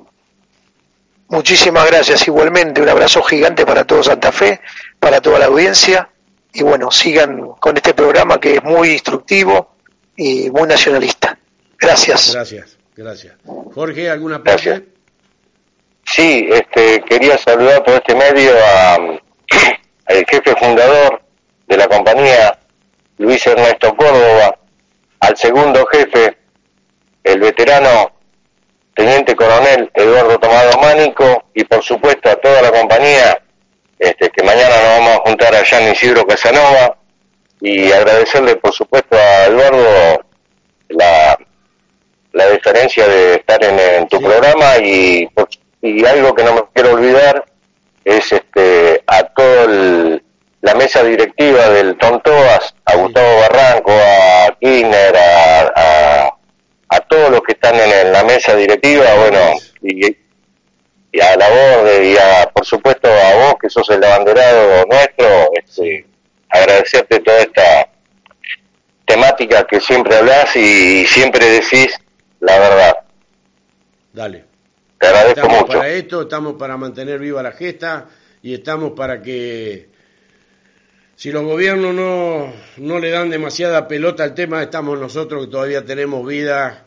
Muchísimas gracias igualmente, un abrazo gigante para todo Santa Fe, para toda la audiencia y bueno, sigan con este programa que es muy instructivo y muy nacionalista. Gracias. Gracias, gracias. Jorge, ¿alguna parte? Sí, este, quería saludar por este medio al jefe fundador de la compañía, Luis Ernesto Córdoba, al segundo jefe, el veterano Teniente Coronel Eduardo Tomado Mánico y por supuesto a toda la compañía este, que mañana nos vamos a juntar allá en Isidro Casanova y agradecerle por supuesto a Eduardo la, la diferencia de estar en, tu programa y, y algo que no me quiero olvidar es este a toda la mesa directiva del Tontoas, a Gustavo Barranco, a Kirchner, a a todos los que están en, la mesa directiva, bueno, y, a la voz y a, por supuesto a vos que sos el abanderado nuestro, este, agradecerte toda esta temática que siempre hablas y, siempre decís la verdad. Dale. Te agradezco estamos mucho. para esto, estamos para mantener viva la gesta y estamos para que si los gobiernos no, no le dan demasiada pelota al tema, estamos nosotros que todavía tenemos vida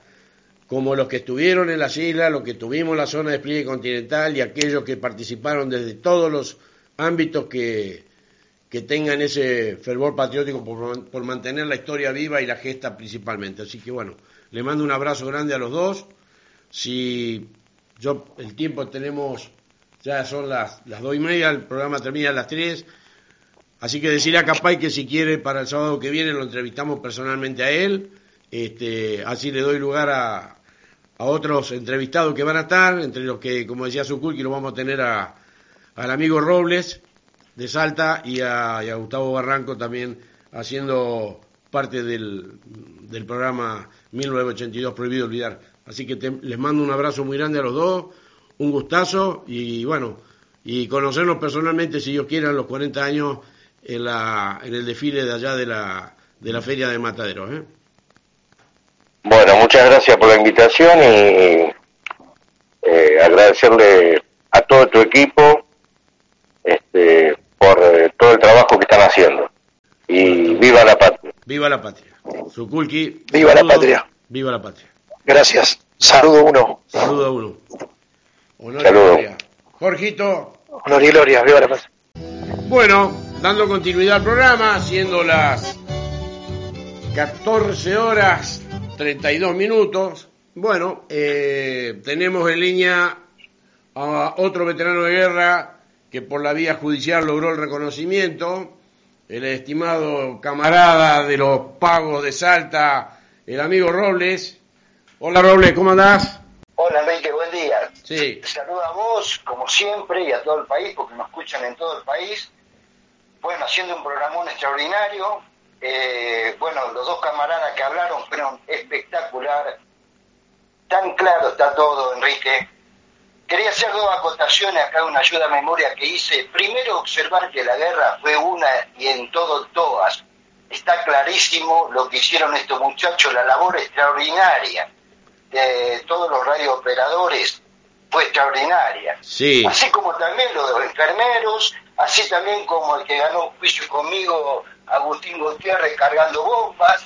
como los que estuvieron en las islas, los que tuvimos la zona de despliegue continental y aquellos que participaron desde todos los ámbitos que, que tengan ese fervor patriótico por, por, mantener la historia viva y la gesta principalmente. Así que bueno, le mando un abrazo grande a los dos. Si yo el tiempo tenemos, ya son las, las dos y media, el programa termina a las tres. Así que decirle a Capay que si quiere para el sábado que viene lo entrevistamos personalmente a él. Este, así le doy lugar a, a otros entrevistados que van a estar, entre los que, como decía Sukulki, lo vamos a tener a, al amigo Robles de Salta y a, Gustavo Barranco también haciendo parte del, del programa 1982 Prohibido Olvidar. Así que les mando un abrazo muy grande a los dos, un gustazo y bueno, y conocernos personalmente, si Dios quiere, a los 40 años en, la, en el desfile de allá de la, de la Feria de Mataderos. ¿eh? Bueno, muchas gracias por la invitación y eh, agradecerle a todo tu equipo este, por eh, todo el trabajo que están haciendo. Y viva la patria. Viva la patria. Sukulki. Viva la patria. Viva la patria. Gracias. Saludo uno. Saludo uno. Honor Saludo. Jorgito. Honor y gloria. Viva la patria. Bueno, dando continuidad al programa, siendo las 14 horas 32 minutos. Bueno, eh, tenemos en línea a otro veterano de guerra que por la vía judicial logró el reconocimiento, el estimado camarada de los pagos de Salta, el amigo Robles. Hola Robles, ¿cómo andás? Hola Enrique, buen día. Sí. Saluda a vos, como siempre, y a todo el país, porque nos escuchan en todo el país bueno, haciendo un programón extraordinario. Eh, bueno, los dos camaradas que hablaron fueron espectacular. Tan claro está todo, Enrique. Quería hacer dos acotaciones acá, una ayuda a memoria que hice. Primero, observar que la guerra fue una y en todo todas. Está clarísimo lo que hicieron estos muchachos, la labor extraordinaria de todos los radiooperadores fue extraordinaria. Sí. Así como también los enfermeros, así también como el que ganó un juicio conmigo, Agustín Gutiérrez, cargando bombas.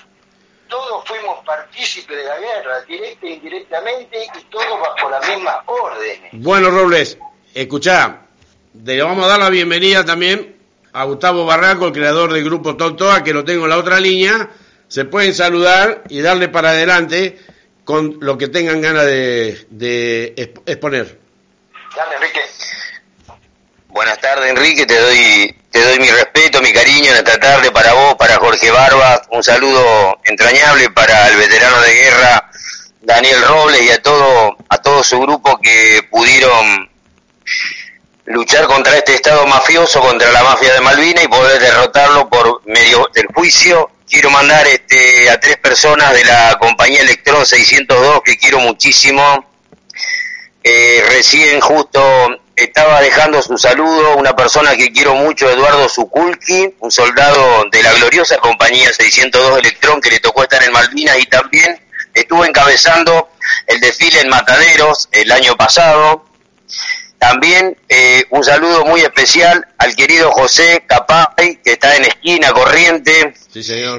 Todos fuimos partícipes de la guerra, directa e indirectamente, y todos bajo las mismas órdenes. Bueno, Robles, escuchá, le vamos a dar la bienvenida también a Gustavo Barranco, el creador del grupo Tontoa, que lo tengo en la otra línea. Se pueden saludar y darle para adelante con lo que tengan ganas de, de exponer. Dale, Enrique. Buenas tardes, Enrique. Te doy, te doy mi respeto, mi cariño en esta tarde para vos, para Jorge Barba. Un saludo entrañable para el veterano de guerra Daniel Robles y a todo, a todo su grupo que pudieron luchar contra este estado mafioso, contra la mafia de Malvina y poder derrotarlo por medio del juicio. Quiero mandar este, a tres personas de la compañía Electron 602 que quiero muchísimo. Eh, recién justo estaba dejando su saludo una persona que quiero mucho, Eduardo Zukulki, un soldado de la gloriosa compañía 602 Electrón que le tocó estar en Malvinas y también estuvo encabezando el desfile en Mataderos el año pasado. También eh, un saludo muy especial al querido José Capay, que está en esquina corriente,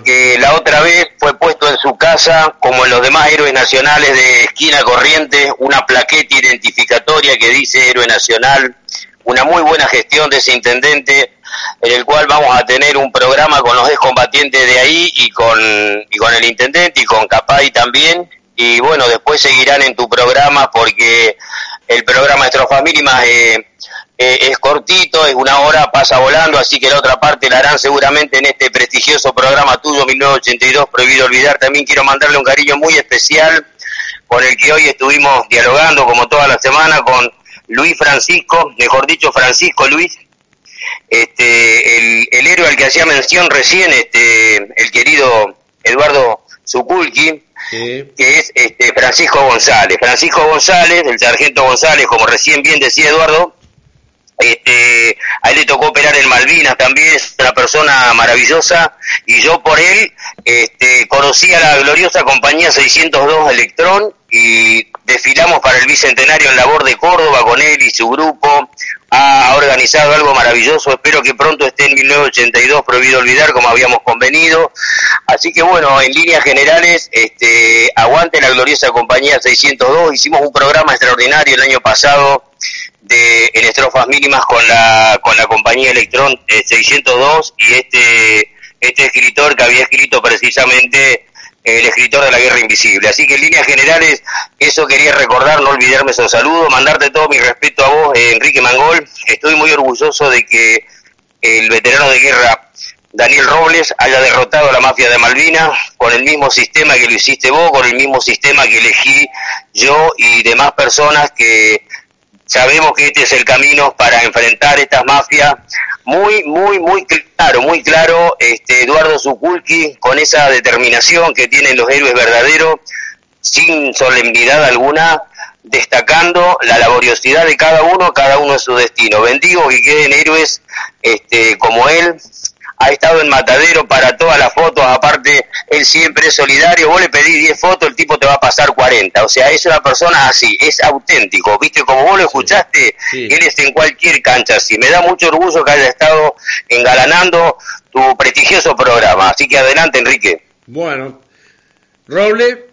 que la otra vez fue puesto en su casa, como en los demás héroes nacionales de esquina corriente, una plaqueta identificatoria que dice héroe nacional, una muy buena gestión de ese intendente, en el cual vamos a tener un programa con los excombatientes de ahí y con, y con el intendente y con Capay también, y bueno, después seguirán en tu programa porque el programa de Estrofas Mínimas eh, eh, es cortito, es una hora, pasa volando, así que la otra parte la harán seguramente en este prestigioso programa tuyo 1982, Prohibido Olvidar. También quiero mandarle un cariño muy especial con el que hoy estuvimos dialogando como toda la semana con Luis Francisco, mejor dicho Francisco Luis, este, el, héroe al que hacía mención recién, este, el querido Eduardo Que es este, Francisco González. Francisco González, el sargento González, como recién bien decía Eduardo, este, a él le tocó operar en Malvinas también, es una persona maravillosa, y yo por él este, conocí a la gloriosa compañía 602 Electrón y desfilamos para el Bicentenario en Labor de Córdoba con él y su grupo, ha organizado algo maravilloso, espero que pronto esté en 1982 prohibido olvidar como habíamos convenido, así que bueno, en líneas generales, este, aguante la gloriosa compañía 602, hicimos un programa extraordinario el año pasado, de en estrofas mínimas con la con la compañía Electron 602 y este este escritor que había escrito precisamente el escritor de la Guerra Invisible. Así que en líneas generales, eso quería recordar, no olvidarme esos saludos, mandarte todo mi respeto a vos, eh, Enrique Mangol. Estoy muy orgulloso de que el veterano de guerra Daniel Robles haya derrotado a la mafia de Malvinas con el mismo sistema que lo hiciste vos, con el mismo sistema que elegí yo y demás personas que sabemos que este es el camino para enfrentar estas mafias. Muy, muy, muy claro, muy claro, este, Eduardo Zukulki, con esa determinación que tienen los héroes verdaderos, sin solemnidad alguna, destacando la laboriosidad de cada uno, cada uno es su destino. Bendigo que queden héroes este, como él, ha estado en Matadero para todas las fotos, aparte él siempre es solidario, vos le pedís 10 fotos, el tipo te va a pasar 40, o sea, es una persona así, es auténtico, viste, como vos lo escuchaste, él es en cualquier cancha así, me da mucho orgullo que haya estado engalanando tu prestigioso programa, así que adelante Enrique. Bueno, Roble.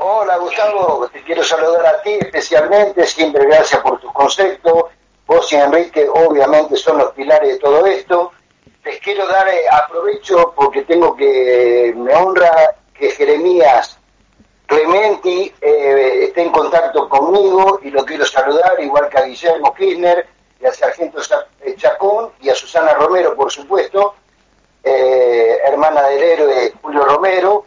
Hola Gustavo, te quiero saludar a ti especialmente, siempre gracias por tus conceptos, vos y Enrique obviamente son los pilares de todo esto, les quiero dar eh, aprovecho porque tengo que, me honra que Jeremías Clementi eh, esté en contacto conmigo y lo quiero saludar, igual que a Guillermo Kirchner y al sargento eh, Chacón y a Susana Romero, por supuesto, hermana del héroe Julio Romero.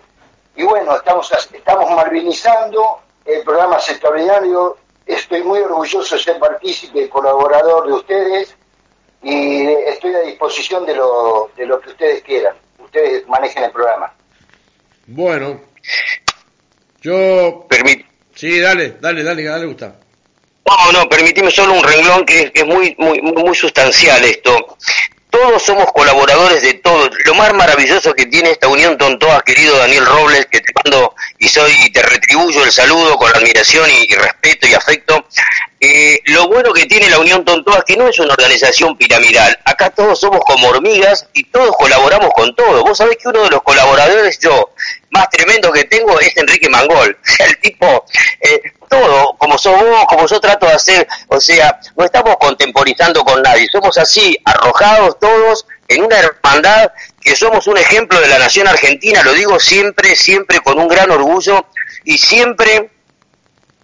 Y bueno, estamos, estamos marvinizando el programa sectorial. Estoy muy orgulloso de ser partícipe y colaborador de ustedes y estoy a disposición de lo, de lo que ustedes quieran. Ustedes manejen el programa. Bueno, yo... Sí, dale, dale, dale, dale, gusta. No, no, permíteme solo un renglón que es, muy, muy, muy sustancial esto. Todos somos colaboradores de todo. Lo más maravilloso que tiene esta unión Tontoa, querido Daniel Robles, que te mando y soy y te retribuyo el saludo con admiración y, respeto y afecto. Eh, lo bueno que tiene la Unión Tontoa es que no es una organización piramidal. Acá todos somos como hormigas y todos colaboramos con todo. Vos sabés que uno de los colaboradores yo más tremendo que tengo es Enrique Mangol. El tipo, eh, todo, como sos vos, como yo trato de hacer, o sea, no estamos contemporizando con nadie, somos así, arrojados todos en una hermandad que somos un ejemplo de la nación argentina, lo digo siempre, siempre con un gran orgullo y siempre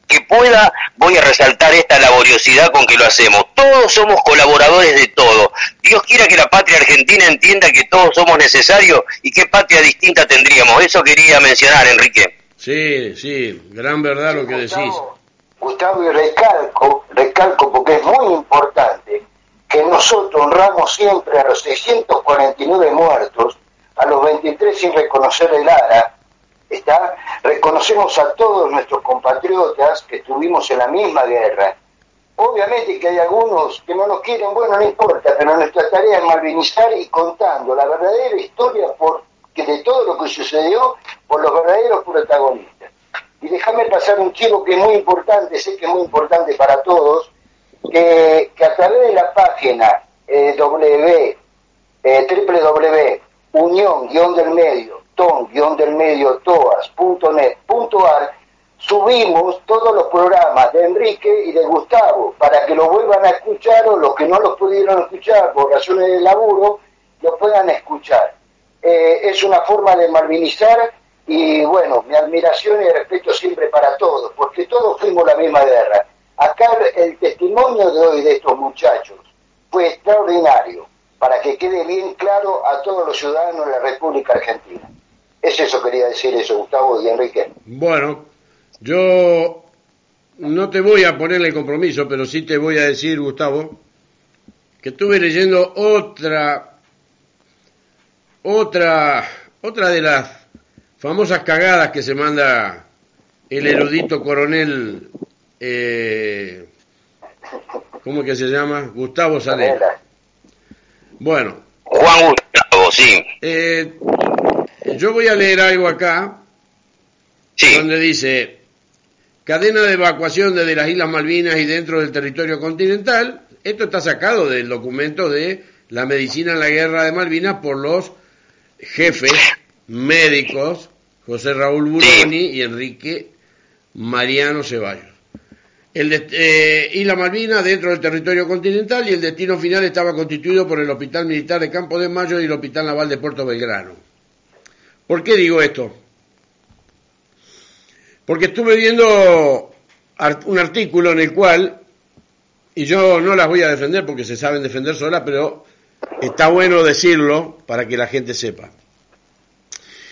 que pueda, voy a resaltar esta laboriosidad con que lo hacemos. Todos somos colaboradores de todo. Dios quiera que la patria argentina entienda que todos somos necesarios y qué patria distinta tendríamos. Eso quería mencionar, Enrique. Sí, sí, gran verdad lo que decís. Gustavo, y recalco, recalco porque es muy importante que nosotros honramos siempre a los 649 muertos, a los 23 sin reconocer el ARA, ¿está? Reconocemos a todos nuestros compatriotas que estuvimos en la misma guerra. Obviamente que hay algunos que no nos quieren, bueno, no importa, pero nuestra tarea es malvinizar y contando la verdadera historia por, que de todo lo que sucedió por los verdaderos protagonistas. Y déjame pasar un chivo que es muy importante, sé que es muy importante para todos, que, a través de la página eh, w, eh, unión del medio ton-del medio toas.net.ar subimos todos los programas de Enrique y de Gustavo para que lo vuelvan a escuchar o los que no los pudieron escuchar por razones de laburo lo puedan escuchar. Eh, es una forma de malvinizar y bueno, mi admiración y respeto siempre para todos, porque todos fuimos la misma guerra. Acá el testimonio de hoy de estos muchachos fue extraordinario, para que quede bien claro a todos los ciudadanos de la República Argentina. Es eso, quería decir eso, Gustavo y Enrique. Bueno, yo no te voy a ponerle compromiso, pero sí te voy a decir, Gustavo, que estuve leyendo otra, otra, otra de las famosas cagadas que se manda el erudito coronel, eh, ¿cómo que se llama? Gustavo Sanela. Bueno. Juan Gustavo, sí. Eh, yo voy a leer algo acá, donde dice, cadena de evacuación desde las Islas Malvinas y dentro del territorio continental. Esto está sacado del documento de la medicina en la guerra de Malvinas por los jefes médicos José Raúl Buroni y Enrique Mariano Ceballos. El de, eh, Isla Malvinas dentro del territorio continental y el destino final estaba constituido por el Hospital Militar de Campo de Mayo y el Hospital Naval de Puerto Belgrano. ¿Por qué digo esto? Porque estuve viendo un artículo en el cual, y yo no las voy a defender porque se saben defender solas, pero está bueno decirlo para que la gente sepa.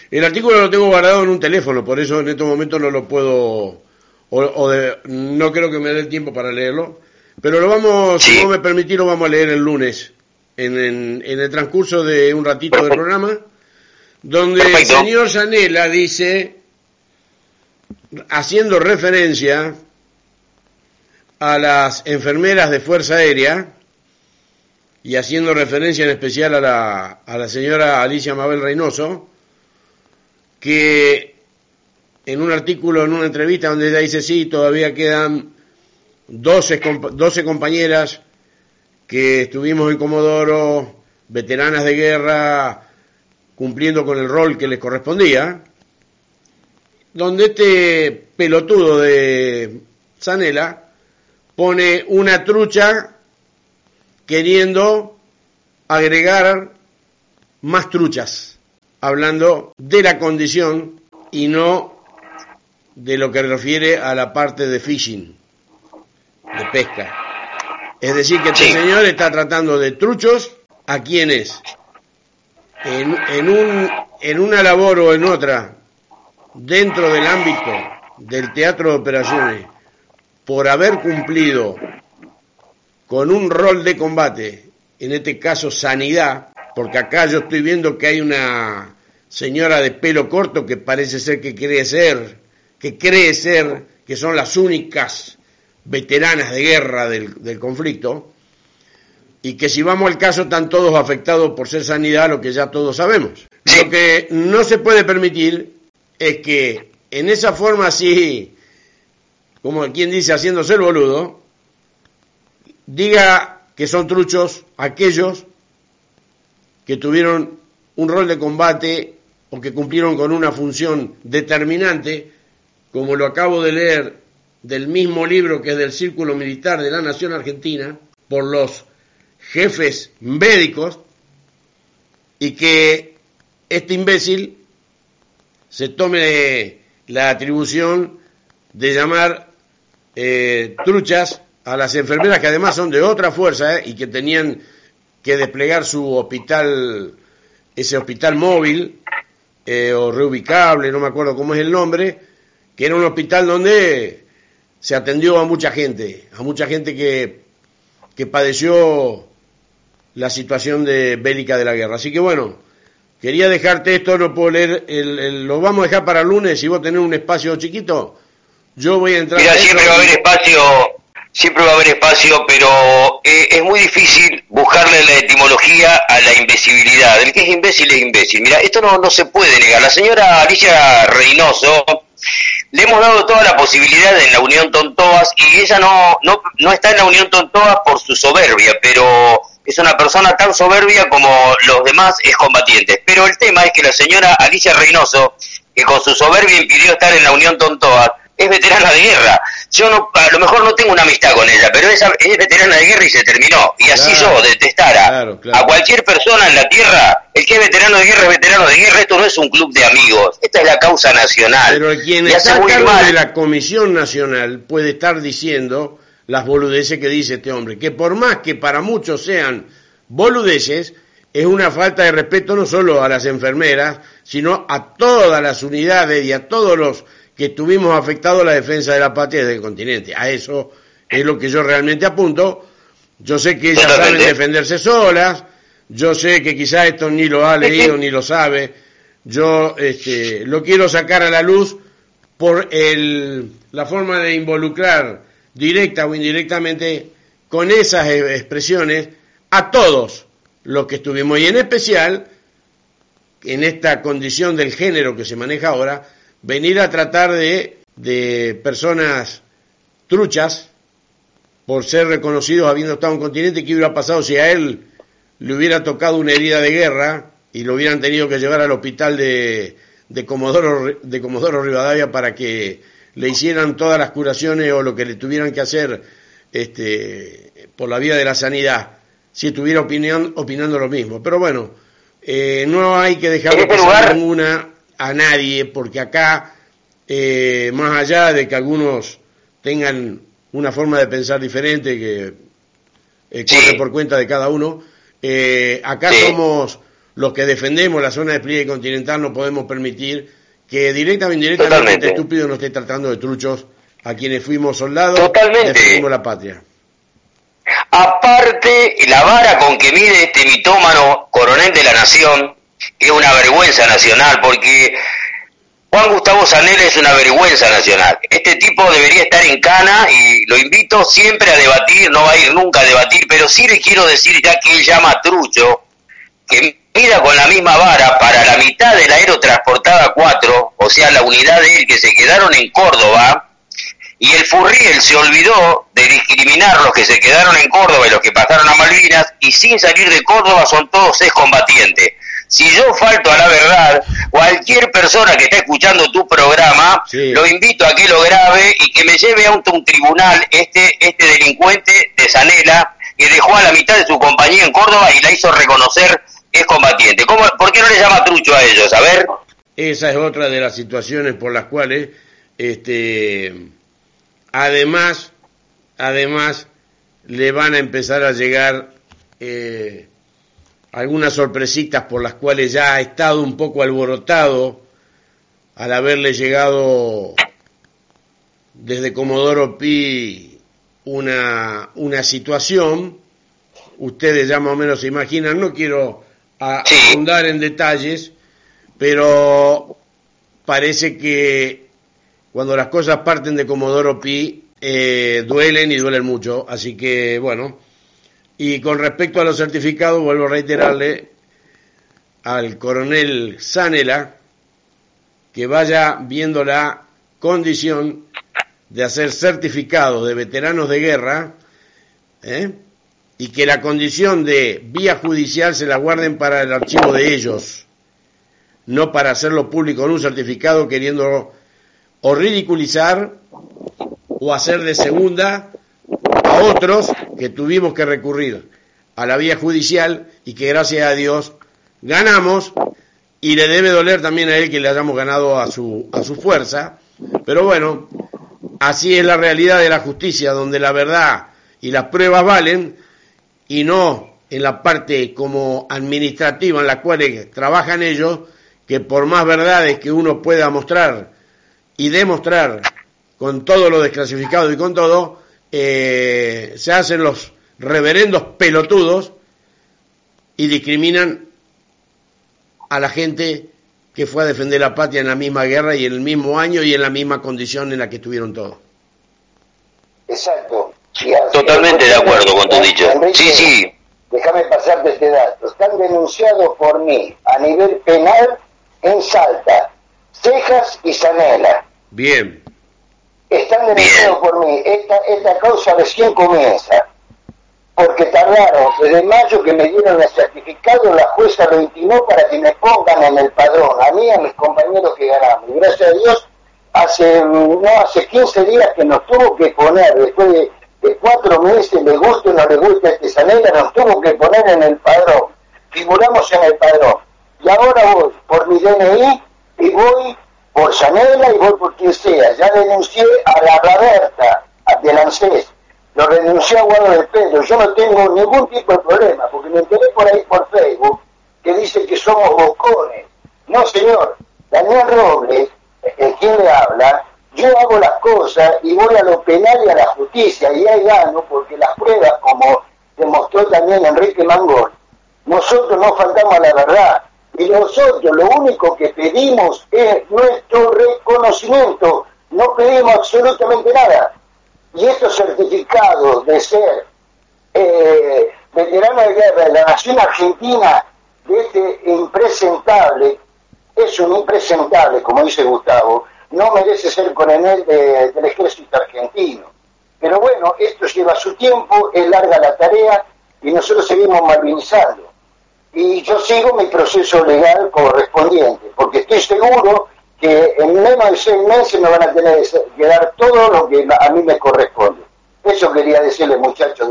El artículo lo tengo guardado en un teléfono, por eso en estos momentos no lo puedo, o, no creo que me dé el tiempo para leerlo, pero lo vamos, si no me permitís, lo vamos a leer el lunes, en, en el transcurso de un ratito del programa donde el señor Sanela dice, haciendo referencia a las enfermeras de Fuerza Aérea y haciendo referencia en especial a la, a la señora Alicia Mabel Reynoso, que en un artículo, en una entrevista donde ella dice, sí, todavía quedan 12, 12 compañeras que estuvimos en Comodoro, veteranas de guerra, cumpliendo con el rol que les correspondía, donde este pelotudo de Sanela pone una trucha queriendo agregar más truchas, hablando de la condición y no de lo que refiere a la parte de fishing, de pesca. Es decir, que este señor está tratando de truchos a quienes en, un, en una labor o en otra, dentro del ámbito del teatro de operaciones, por haber cumplido con un rol de combate, en este caso sanidad, porque acá yo estoy viendo que hay una señora de pelo corto que parece ser que cree ser, que cree ser que son las únicas veteranas de guerra del, del conflicto, y que si vamos al caso están todos afectados por ser sanidad, lo que ya todos sabemos. Lo que no se puede permitir es que en esa forma así, como quien dice haciéndose el boludo, diga que son truchos aquellos que tuvieron un rol de combate o que cumplieron con una función determinante, como lo acabo de leer del mismo libro que es del Círculo Militar de la Nación Argentina, por los jefes médicos y que este imbécil se tome la atribución de llamar eh, truchas a las enfermeras que además son de otra fuerza y que tenían que desplegar su hospital, ese hospital móvil o reubicable, no me acuerdo cómo es el nombre, que era un hospital donde se atendió a mucha gente, a mucha gente que, que padeció la situación de bélica de la guerra. Así que bueno, quería dejarte esto, no puedo leer, el, lo vamos a dejar para el lunes, si vos tenés un espacio chiquito, yo voy a entrar... Mira, siempre va a haber espacio, siempre va a haber espacio, pero eh, es muy difícil buscarle la etimología a la imbecilidad. El que es imbécil es imbécil. Mira, esto no, no se puede negar. La señora Alicia Reynoso le hemos dado toda la posibilidad en la Unión Tontoas y ella no, no, no está en la Unión Tontoas por su soberbia, pero es una persona tan soberbia como los demás excombatientes. Pero el tema es que la señora Alicia Reynoso, que con su soberbia impidió estar en la Unión Tontoas, es veterana de guerra. Yo no, a lo mejor no tengo una amistad con ella, pero ella es veterana de guerra y se terminó. Y así yo detestara a cualquier persona en la tierra, el que es veterano de guerra es veterano de guerra, esto no es un club de amigos, esta es la causa nacional. Pero quien está a cargo de la Comisión Nacional puede estar diciendo las boludeces que dice este hombre, que por más que para muchos sean boludeces, es una falta de respeto no solo a las enfermeras, sino a todas las unidades y a todos los que estuvimos afectados a la defensa de la patria del continente. A eso es lo que yo realmente apunto. Yo sé que ellas saben defenderse solas, yo sé que quizás esto ni lo ha leído ni lo sabe. Yo este, lo quiero sacar a la luz por el, la forma de involucrar directa o indirectamente con esas e-, expresiones a todos los que estuvimos. Y en especial en esta condición del género que se maneja ahora venir a tratar de, de personas truchas por ser reconocidos habiendo estado en un continente, ¿qué hubiera pasado si a él le hubiera tocado una herida de guerra y lo hubieran tenido que llevar al hospital de, de, Comodoro, de Comodoro Rivadavia para que le hicieran todas las curaciones o lo que le tuvieran que hacer este, por la vía de la sanidad, si estuviera opinión, opinando lo mismo. Pero bueno, eh, no hay que dejar de pasar ninguna a nadie, porque acá, eh, más allá de que algunos tengan una forma de pensar diferente que eh, corre por cuenta de cada uno, eh, acá somos los que defendemos la zona de despliegue continental, no podemos permitir que directa o indirectamente este estúpido nos esté tratando de truchos a quienes fuimos soldados, Totalmente. defendimos la patria. Aparte, la vara con que mide este mitómano coronel de la nación, es una vergüenza nacional, porque Juan Gustavo Sanel es una vergüenza nacional. Este tipo debería estar en cana y lo invito siempre a debatir, no va a ir nunca a debatir, pero sí le quiero decir, ya que él llama trucho, que mida con la misma vara para la mitad de la aerotransportada 4, o sea, la unidad de él que se quedaron en Córdoba, y el Furriel se olvidó de discriminar los que se quedaron en Córdoba y los que pasaron a Malvinas, y sin salir de Córdoba son todos excombatientes. Si yo falto a la verdad, cualquier persona que esté escuchando tu programa, lo invito a que lo grabe y que me lleve a un, tribunal este, este delincuente de Sanela que dejó a la mitad de su compañía en Córdoba y la hizo reconocer es combatiente. ¿Cómo, ¿Por qué no le llama trucho a ellos? A ver. Esa es otra de las situaciones por las cuales, este, además, además, le van a empezar a llegar eh, algunas sorpresitas por las cuales ya ha estado un poco alborotado al haberle llegado desde Comodoro Pi una, una situación, ustedes ya más o menos se imaginan, no quiero ahondar en detalles, pero parece que cuando las cosas parten de Comodoro Pi eh, duelen y duelen mucho, así que bueno, y con respecto a los certificados, vuelvo a reiterarle al coronel Sanela que vaya viendo la condición de hacer certificados de veteranos de guerra ¿eh? Y que la condición de vía judicial se la guarden para el archivo de ellos, no para hacerlo público en un certificado queriendo o ridiculizar o hacer de segunda a otros que tuvimos que recurrir a la vía judicial y que gracias a Dios ganamos. Y le debe doler también a él que le hayamos ganado a su, a su fuerza, pero bueno, así es la realidad de la justicia, donde la verdad y las pruebas valen, y no en la parte como administrativa en la cual trabajan ellos, que por más verdades que uno pueda mostrar y demostrar con todo lo desclasificado y con todo, eh, se hacen los reverendos pelotudos y discriminan a la gente que fue a defender la patria en la misma guerra y en el mismo año y en la misma condición en la que estuvieron todos. Exacto. Totalmente de acuerdo con tu dicho. sí, sí. Déjame pasarte este dato. Están denunciados por mí a nivel penal en Salta, Cejas y Sanela. Bien. Están denunciados por mí. Esta, esta causa recién comienza porque tardaron desde mayo que me dieron el certificado, la jueza lo intimó para que me pongan en el padrón, a mí y a mis compañeros que ganamos. Y gracias a Dios, hace, no hace 15 días que nos tuvo que poner, después de, cuatro meses, le guste o no le guste a este Sanela, nos tuvo que poner en el padrón. Figuramos en el padrón. Y ahora voy por mi DNI y voy por Sanela y voy por quien sea. Ya denuncié a la Roberta, de ANSES lo renuncié a Guado del Pedro. Yo no tengo ningún tipo de problema, porque me enteré por ahí por Facebook que dice que somos bocones. No, señor. Daniel Robles, el quien le habla, yo hago las cosas y voy a lo penal y a la justicia, y ahí gano, porque las pruebas, como demostró también Enrique Mangol, nosotros no faltamos a la verdad. Y nosotros lo único que pedimos es nuestro reconocimiento. No pedimos absolutamente nada y estos certificados de ser eh, veterano de guerra de la nación argentina, de este impresentable, es un impresentable, como dice Gustavo, no merece ser coronel del ejército argentino. Pero bueno, esto lleva su tiempo, es larga la tarea y nosotros seguimos malvinizando. Y yo sigo mi proceso legal correspondiente, porque estoy seguro que en menos de seis meses me van a tener que dar todo lo que a mí me corresponde. Eso quería decirle, muchachos,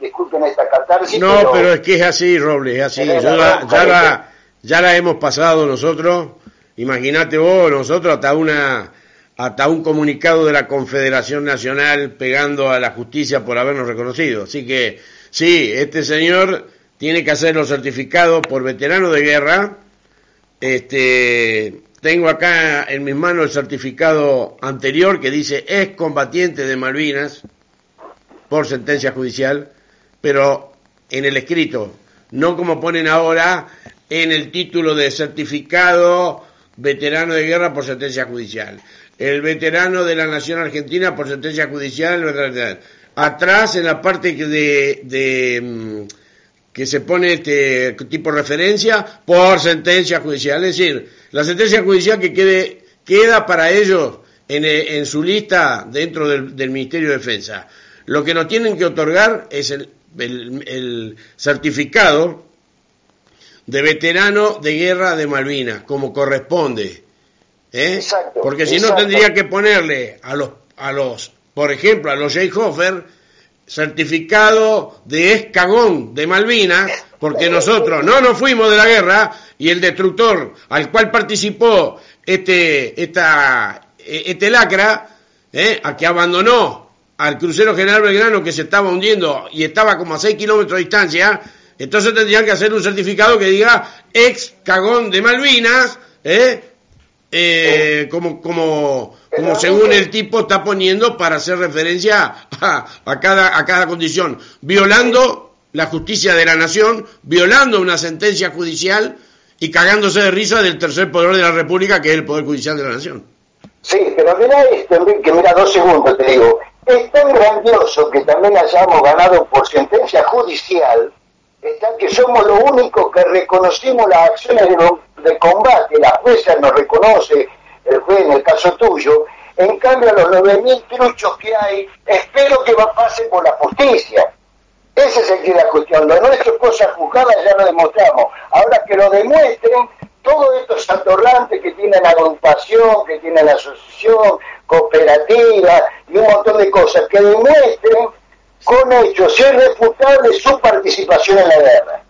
disculpen esta catarsis. No, pero, es que es así, Robles, es así. Ya la, ya, la, ya la hemos pasado nosotros. Imagínate vos, nosotros hasta una hasta un comunicado de la Confederación Nacional pegando a la justicia por habernos reconocido. Así que sí, este señor tiene que hacer los certificados por veterano de guerra, este, tengo acá en mis manos el certificado anterior que dice es combatiente de Malvinas por sentencia judicial, pero en el escrito, no como ponen ahora en el título de certificado veterano de guerra por sentencia judicial. El veterano de la Nación Argentina por sentencia judicial. Atrás en la parte de, de mm, que se pone este tipo de referencia por sentencia judicial. Es decir, la sentencia judicial que quede, queda para ellos en, eh, en su lista dentro del, Ministerio de Defensa. Lo que nos tienen que otorgar es el, el, certificado de veterano de guerra de Malvinas, como corresponde. ¿eh? Porque si no tendría que ponerle a los, a los, por ejemplo, a los J. Hofer, certificado de escagón de Malvinas, porque nosotros no nos fuimos de la guerra y el destructor al cual participó este, esta, este lacra, ¿eh? a que abandonó al crucero General Belgrano que se estaba hundiendo y estaba como a 6 kilómetros de distancia, entonces tendrían que hacer un certificado que diga ex cagón de Malvinas, ¿eh? Eh, como, como, como según el tipo está poniendo para hacer referencia a, cada, a cada condición, violando la justicia de la nación, violando una sentencia judicial y cagándose de risa del tercer poder de la República, que es el Poder Judicial de la Nación. Sí, pero mira esto, Enrique, mira dos segundos, te digo. Es tan grandioso que también hayamos ganado por sentencia judicial, está que somos los únicos que reconocimos las acciones de, combate, la jueza nos reconoce, el juez en el caso tuyo, en cambio a los 9.000 truchos que hay, espero que pase por la justicia. Ese es el es la cuestión. Lo nuestro cosas juzgadas ya lo demostramos. Ahora que lo demuestren, todos estos atorrantes que tienen agrupación, que tienen asociación, cooperativa y un montón de cosas, que demuestren con hechos irrefutables su participación en la guerra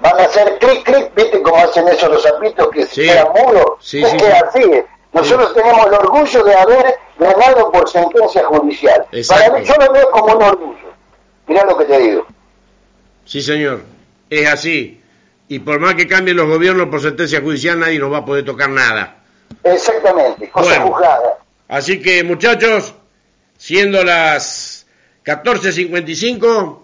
van a hacer clic, clic, viste cómo hacen esos los zapitos que se quedan muros, es que así, Nosotros tenemos el orgullo de haber ganado por sentencia judicial. Exacto. Para mí, yo lo veo como un orgullo. Mirá lo que te digo. Sí, señor. Es así. Y por más que cambien los gobiernos por sentencia judicial, nadie nos va a poder tocar nada. Exactamente, cosa Bueno. juzgada. Así que, muchachos, siendo las 14.55,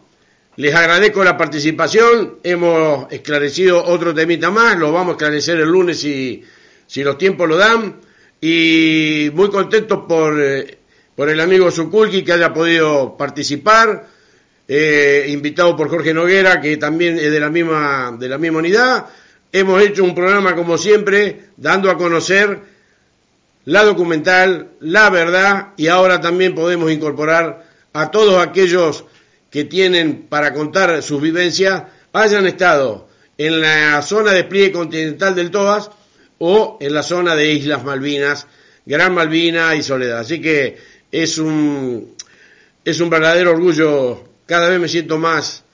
les agradezco la participación. Hemos esclarecido otro temita más. Lo vamos a esclarecer el lunes si, si los tiempos lo dan. Y muy contento por, eh, por el amigo Zukulki que haya podido participar. eh, invitado por Jorge Noguera, que también es de la misma, de la misma unidad. Hemos hecho un programa, como siempre, dando a conocer la documental, la verdad, y ahora también podemos incorporar a todos aquellos que tienen para contar sus vivencias, hayan estado en la zona de pliegue continental del Toas o en la zona de Islas Malvinas, Gran Malvina y Soledad. Así que es un, es un verdadero orgullo, cada vez me siento más,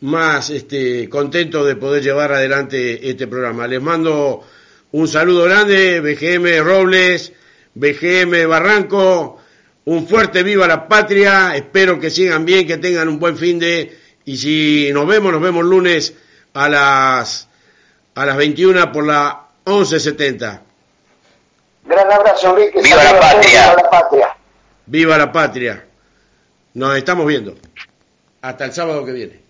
más este, contento de poder llevar adelante este programa. Les mando un saludo grande, BGM Robles, BGM Barranco, un fuerte viva la patria, espero que sigan bien, que tengan un buen fin de, y si nos vemos, nos vemos lunes a las, a las 21 por la 1170. Gran abrazo, Enrique. Viva la. Viva patria. Viva la patria. Nos estamos viendo. Hasta el sábado que viene.